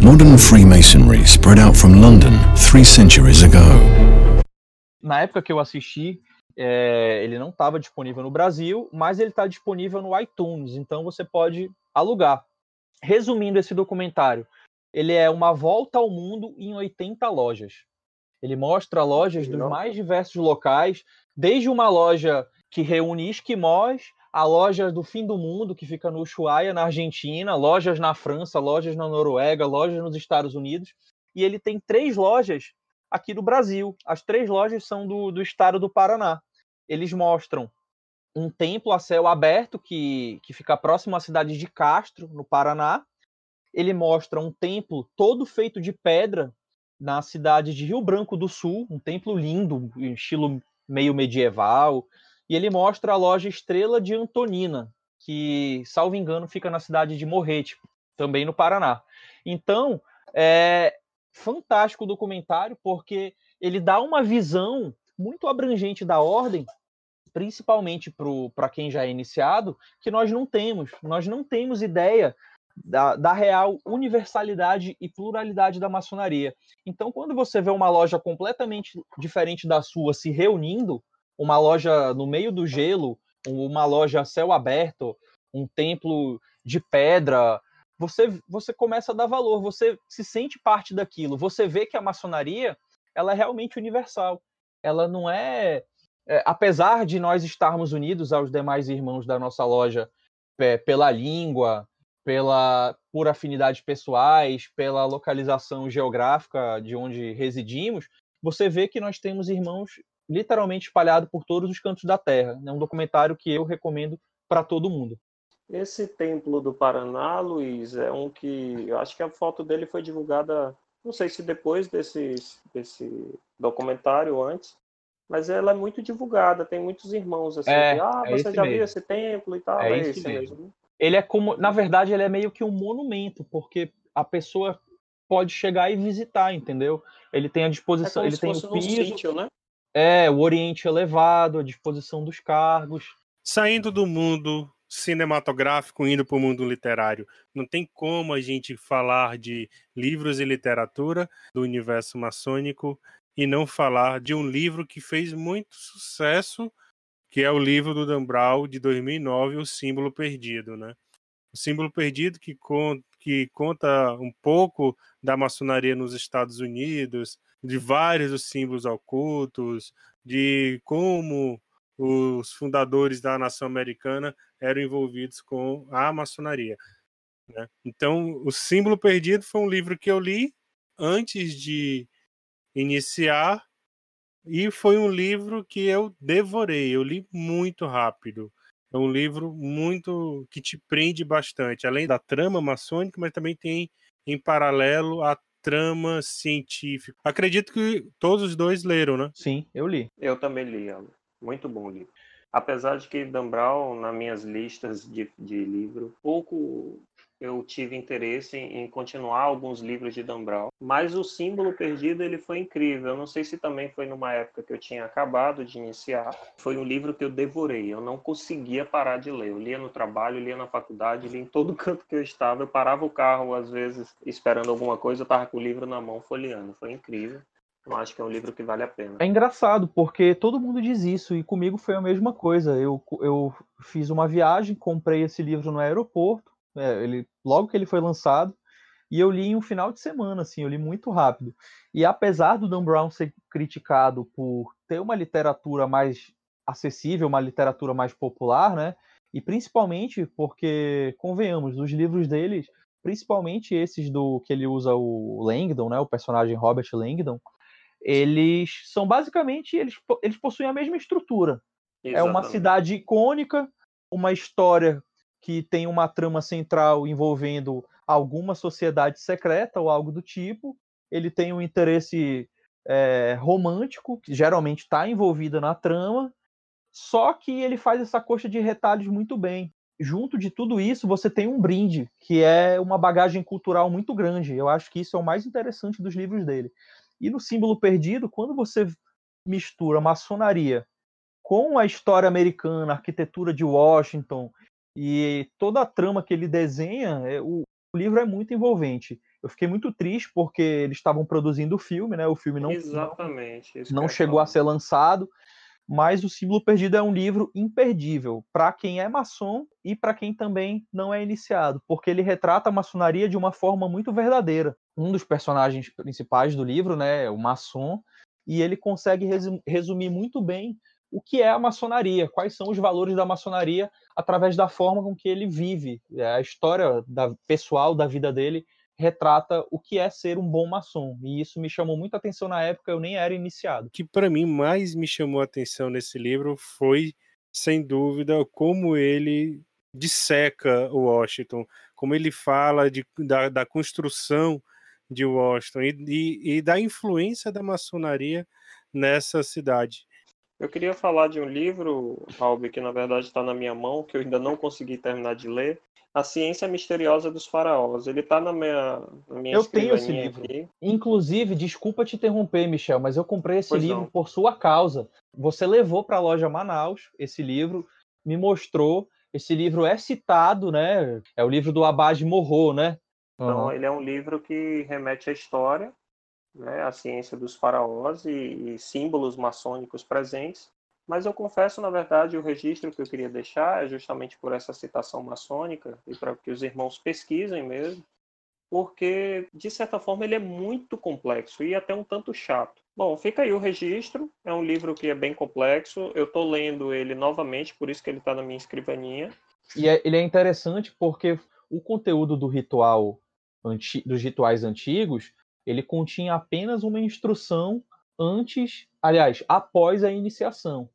Modern Freemasonry spread out from London three centuries ago. Na época que eu assisti, é, ele não estava disponível no Brasil, mas ele está disponível no iTunes, então você pode alugar. Resumindo esse documentário, ele é uma volta ao mundo em 80 lojas. Ele mostra lojas dos mais diversos locais, desde uma loja que reúne esquimós, a loja do fim do mundo, que fica no Ushuaia, na Argentina, lojas na França, lojas na Noruega, lojas nos Estados Unidos. E ele tem três lojas aqui do Brasil. As três lojas são do, do estado do Paraná. Eles mostram um templo a céu aberto que, que fica próximo à cidade de Castro, no Paraná. Ele mostra um templo todo feito de pedra na cidade de Rio Branco do Sul, um templo lindo, em estilo meio medieval. E ele mostra a loja Estrela de Antonina, que, salvo engano, fica na cidade de Morrete, também no Paraná. Então, é, fantástico o documentário, porque ele dá uma visão muito abrangente da ordem, principalmente para quem já é iniciado, que nós não temos. Nós não temos ideia da, da, real universalidade e pluralidade da maçonaria. Então, quando você vê uma loja completamente diferente da sua se reunindo, uma loja no meio do gelo, uma loja a céu aberto, um templo de pedra, você, você começa a dar valor, você se sente parte daquilo, você vê que a maçonaria ela é realmente universal. Ela não é, é apesar de nós estarmos unidos aos demais irmãos da nossa loja é, pela língua, pela por afinidades pessoais, pela localização geográfica de onde residimos, você vê que nós temos irmãos literalmente espalhados por todos os cantos da Terra. É um documentário que eu recomendo para todo mundo. Esse templo do Paraná, Luiz, é um que eu acho que a foto dele foi divulgada, não sei se depois desse, desse documentário ou antes, mas ela é muito divulgada, tem muitos irmãos assim, é, que, ah, é você já mesmo. viu esse templo e tal, é, é esse esse mesmo. mesmo. Ele é como, na verdade, ele é meio que um monumento, porque a pessoa pode chegar e visitar, entendeu? Ele tem a disposição, é ele tem o piso, piso, né? é, o oriente elevado, a disposição dos cargos. Saindo do mundo cinematográfico indo para o mundo literário. Não tem como a gente falar de livros e literatura do universo maçônico e não falar de um livro que fez muito sucesso, que é o livro do Dan Brown de 2009, O Símbolo Perdido, né? O Símbolo Perdido que conta, que conta um pouco da maçonaria nos Estados Unidos, de vários dos símbolos ocultos, de como os fundadores da nação americana eram envolvidos com a maçonaria. Né? Então, O Símbolo Perdido foi um livro que eu li antes de iniciar e foi um livro que eu devorei, eu li muito rápido. É um livro muito que te prende bastante, além da trama maçônica, mas também tem em paralelo a trama científica. Acredito que todos os dois leram, né? Sim, eu li. Eu também li, muito bom livro. Apesar de que Dan Brown, nas minhas listas de, de livro, pouco eu tive interesse em, continuar alguns livros de Dan Brown, mas o Símbolo Perdido ele foi incrível. Eu não sei se também foi numa época que eu tinha acabado de iniciar. Foi um livro que eu devorei. Eu não conseguia parar de ler. Eu lia no trabalho, lia na faculdade, lia em todo canto que eu estava. Eu parava o carro às vezes esperando alguma coisa, eu estava com o livro na mão folheando. Foi incrível. Eu acho que é um livro que vale a pena. É engraçado, porque todo mundo diz isso, e comigo foi a mesma coisa. Eu, eu fiz uma viagem, comprei esse livro no aeroporto, é, ele, logo que ele foi lançado, e eu li em um final de semana, assim, eu li muito rápido. E apesar do Dan Brown ser criticado por ter uma literatura mais acessível, uma literatura mais popular, né? E principalmente porque, convenhamos, os livros deles, principalmente esses do que ele usa o Langdon, né? O personagem Robert Langdon, eles são basicamente eles, eles possuem a mesma estrutura. Exatamente. É uma cidade icônica, uma história que tem uma trama central envolvendo alguma sociedade secreta ou algo do tipo. Ele tem um interesse é, romântico, que geralmente está envolvido na trama, só que ele faz essa coxa de retalhos muito bem. Junto de tudo isso, você tem um brinde, que é uma bagagem cultural muito grande. Eu acho que isso é o mais interessante dos livros dele. E no Símbolo Perdido, quando você mistura maçonaria com a história americana, a arquitetura de Washington e toda a trama que ele desenha, é, o, o livro é muito envolvente. Eu fiquei muito triste porque eles estavam produzindo o filme, né? O filme não, Exatamente, não, não chegou a ser lançado, mas o Símbolo Perdido é um livro imperdível para quem é maçom e para quem também não é iniciado, porque ele retrata a maçonaria de uma forma muito verdadeira. Um dos personagens principais do livro, né, é o maçom, e ele consegue resumir muito bem o que é a maçonaria, quais são os valores da maçonaria através da forma com que ele vive, é, a história da, pessoal da vida dele retrata o que é ser um bom maçom. E isso me chamou muita atenção na época, eu nem era iniciado. O que para mim mais me chamou a atenção nesse livro foi, sem dúvida, como ele disseca o Washington, como ele fala de, da, da construção de Washington e, e, e da influência da maçonaria nessa cidade. Eu queria falar de um livro, Albi, que na verdade está na minha mão, que eu ainda não consegui terminar de ler, a Ciência Misteriosa dos Faraós. Ele está na minha, na minha Eu tenho esse livro. Aqui. Inclusive, desculpa te interromper, Michel, mas eu comprei esse pois livro não. por sua causa. Você levou para a loja Manaus esse livro, me mostrou. Esse livro é citado, né? É o livro do Abad Morro, né? Então, uhum. ele é um livro que remete à história, né, à ciência dos faraós e, e símbolos maçônicos presentes. Mas eu confesso, na verdade, o registro que eu queria deixar é justamente por essa citação maçônica e para que os irmãos pesquisem mesmo, porque, de certa forma, ele é muito complexo e até um tanto chato. Bom, fica aí o registro. É um livro que é bem complexo. Eu estou lendo ele novamente, por isso que ele está na minha escrivaninha. E é, ele é interessante porque o conteúdo do ritual dos rituais antigos ele continha apenas uma instrução antes, aliás, após a iniciação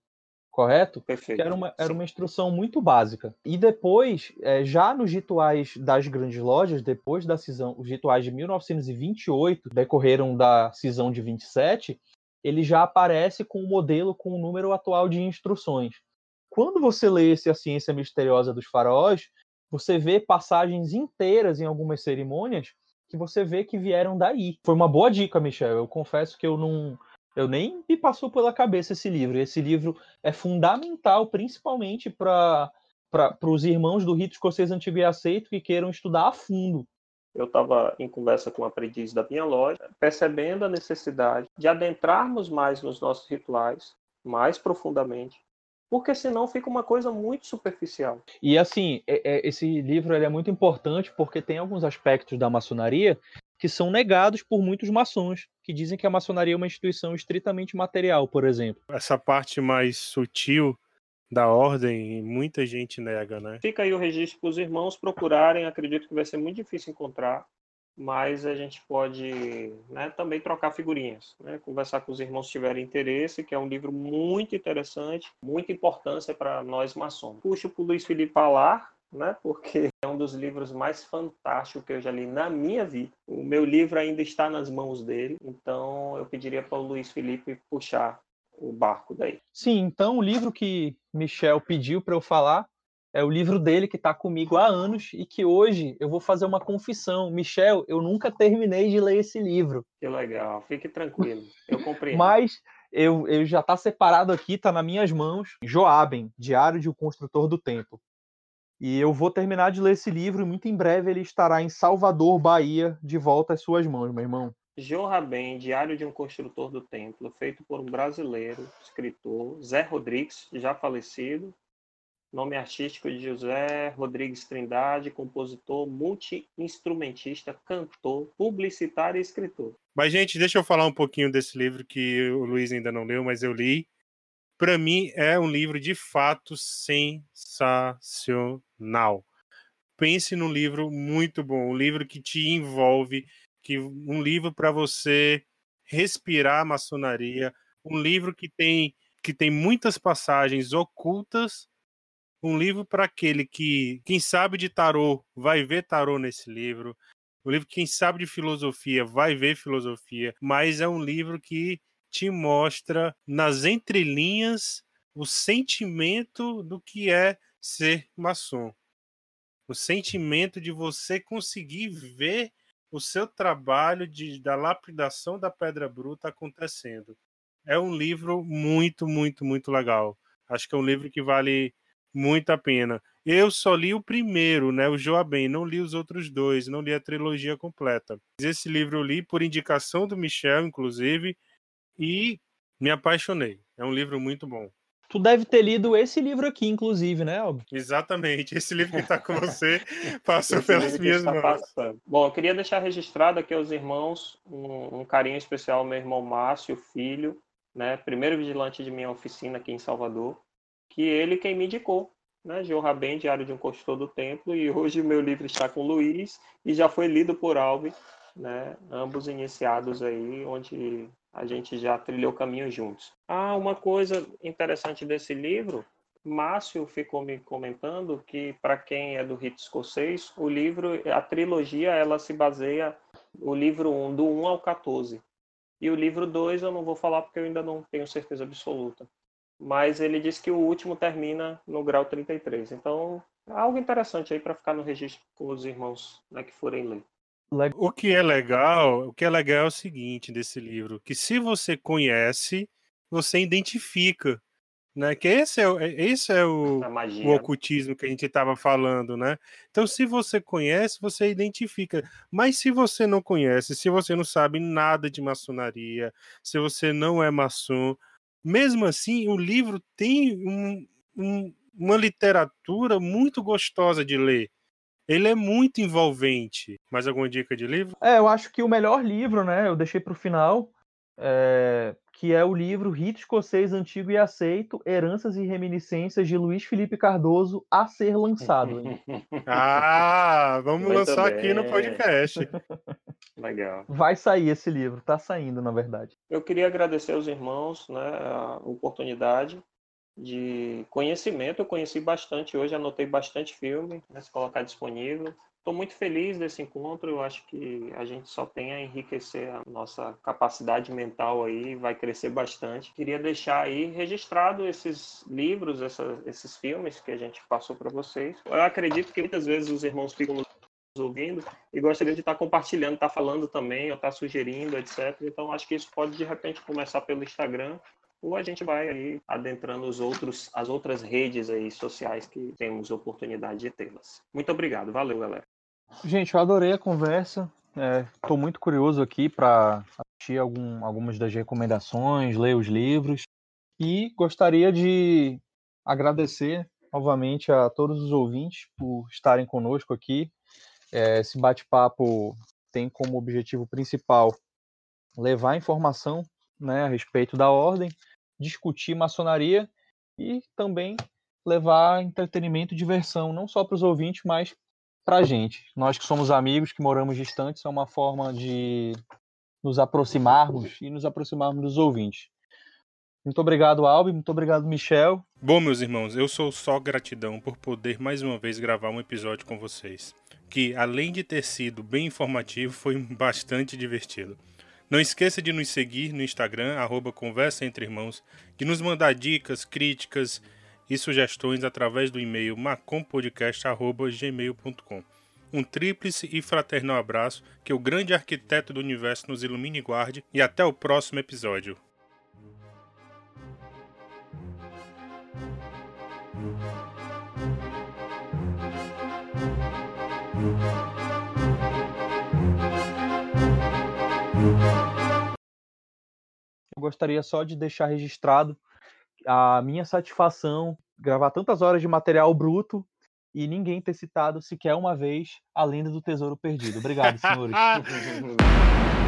correto? Perfeito. Que era uma, era uma instrução muito básica. E depois, é, já nos rituais das grandes lojas, depois da cisão, os rituais de 1928 decorreram da cisão de 27, ele já aparece com o um modelo com o um número atual de instruções. Quando você lê esse A Ciência Misteriosa dos Faraós, você vê passagens inteiras em algumas cerimônias que você vê que vieram daí. Foi uma boa dica, Michel. Eu confesso que eu não, eu nem me passou pela cabeça esse livro. Esse livro é fundamental, principalmente para os irmãos do rito escocês antigo e aceito que queiram estudar a fundo. Eu estava em conversa com um aprendiz da minha loja, percebendo a necessidade de adentrarmos mais nos nossos rituais, mais profundamente, porque senão fica uma coisa muito superficial. E assim, é, é, esse livro é muito importante porque tem alguns aspectos da maçonaria que são negados por muitos maçons, que dizem que a maçonaria é uma instituição estritamente material, por exemplo. Essa parte mais sutil da ordem, muita gente nega, né? Fica aí o registro para os irmãos procurarem, acredito que vai ser muito difícil encontrar, mas a gente pode né, também trocar figurinhas, né? conversar com os irmãos se tiverem interesse, que é um livro muito interessante, muita importância para nós maçons. Puxo para o Luiz Felipe falar, né? Porque é um dos livros mais fantásticos que eu já li na minha vida. O meu livro ainda está nas mãos dele, então eu pediria para o Luiz Felipe puxar o barco daí. Sim, então o livro que Michel pediu para eu falar é o livro dele que está comigo há anos e que hoje eu vou fazer uma confissão. Michel, eu nunca terminei de ler esse livro. Que legal, fique tranquilo, eu compreendo. Mas eu, eu já está separado aqui, está nas minhas mãos. Joaben, Diário de um Construtor do Tempo. E eu vou terminar de ler esse livro e muito em breve ele estará em Salvador, Bahia, de volta às suas mãos, meu irmão. Jorra Bem, Diário de um Construtor do Templo, feito por um brasileiro, escritor, Zé Rodrigues, já falecido, nome artístico de José Rodrigues Trindade, compositor, multi-instrumentista, cantor, publicitário e escritor. Mas, gente, deixa eu falar um pouquinho desse livro que o Luiz ainda não leu, mas eu li para mim é um livro de fato sensacional. Pense num livro muito bom, um livro que te envolve, que um livro para você respirar maçonaria, um livro que tem que tem muitas passagens ocultas, um livro para aquele que quem sabe de tarô vai ver tarô nesse livro, um livro que quem sabe de filosofia vai ver filosofia, mas é um livro que te mostra nas entrelinhas o sentimento do que é ser maçom. O sentimento de você conseguir ver o seu trabalho de, da lapidação da pedra bruta acontecendo. É um livro muito, muito, muito legal. Acho que é um livro que vale muito a pena. Eu só li o primeiro, né, o Joabem, não li os outros dois, não li a trilogia completa. Esse livro eu li por indicação do Michel, inclusive, e me apaixonei. É um livro muito bom. Tu deve ter lido esse livro aqui, inclusive, né, Albi? Exatamente. Esse livro que está com você passou pelas minhas mãos. Passando. Bom, eu queria deixar registrado aqui aos irmãos um, um carinho especial ao meu irmão Márcio, filho, né, primeiro vigilante de minha oficina aqui em Salvador, que ele quem me indicou, né, Gil Rabem, Diário de um Construtor do Templo, e hoje o meu livro está com o Luiz e já foi lido por Albi, né, ambos iniciados aí, onde a gente já trilhou caminho juntos. Ah, uma coisa interessante desse livro, Márcio ficou me comentando que para quem é do rito escocês, o livro, a trilogia, ela se baseia o livro 1 do 1 ao 14. E o livro 2 eu não vou falar porque eu ainda não tenho certeza absoluta. Mas ele diz que o último termina no grau 33. Então, algo interessante aí para ficar no registro com os irmãos né, que forem ler. O que é legal, o que é legal é o seguinte desse livro, que se você conhece, você identifica, né? Que esse é, é esse é o, o ocultismo que a gente estava falando, né? Então, se você conhece, você identifica. Mas se você não conhece, se você não sabe nada de maçonaria, se você não é maçom, mesmo assim, o livro tem um, um, uma literatura muito gostosa de ler ele é muito envolvente. Mais alguma dica de livro? É, eu acho que o melhor livro, né? Eu deixei para o final, é, que é o livro Rito Escocês Antigo e Aceito: Heranças e Reminiscências de Luiz Felipe Cardoso a ser lançado. ah, vamos muito lançar bem. aqui no podcast. Legal. Vai sair esse livro, tá saindo, na verdade. Eu queria agradecer aos irmãos né, a oportunidade de conhecimento. Eu conheci bastante hoje, anotei bastante filme, né, se colocar disponível. Estou muito feliz desse encontro. Eu acho que a gente só tem a enriquecer a nossa capacidade mental aí, vai crescer bastante. Queria deixar aí registrado esses livros, essa, esses filmes que a gente passou para vocês. Eu acredito que muitas vezes os irmãos ficam nos ouvindo e gostaria de estar compartilhando, estar falando também, ou estar sugerindo, etc. Então, acho que isso pode de repente começar pelo Instagram ou a gente vai aí adentrando os outros, as outras redes aí sociais que temos oportunidade de tê-las. Muito obrigado, valeu, galera. Gente, eu adorei a conversa. Estou é, muito curioso aqui para assistir algum, algumas das recomendações, ler os livros e gostaria de agradecer novamente a todos os ouvintes por estarem conosco aqui. É, esse bate-papo tem como objetivo principal levar informação né, a respeito da ordem, discutir maçonaria e também levar entretenimento e diversão, não só para os ouvintes, mas para a gente. Nós que somos amigos, que moramos distantes, é uma forma de nos aproximarmos e nos aproximarmos dos ouvintes. Muito obrigado, Albi. Muito obrigado, Michel. Bom, meus irmãos, eu sou só gratidão por poder mais uma vez gravar um episódio com vocês. Que, além de ter sido bem informativo, foi bastante divertido. Não esqueça de nos seguir no Instagram, arroba Conversa Entre Irmãos, de nos mandar dicas, críticas e sugestões através do e-mail macompodcast.gmail.com. Um tríplice e fraternal abraço, que o grande arquiteto do universo nos ilumine e guarde, e até o próximo episódio. Gostaria só de deixar registrado a minha satisfação gravar tantas horas de material bruto e ninguém ter citado sequer uma vez a lenda do tesouro perdido. Obrigado, senhores.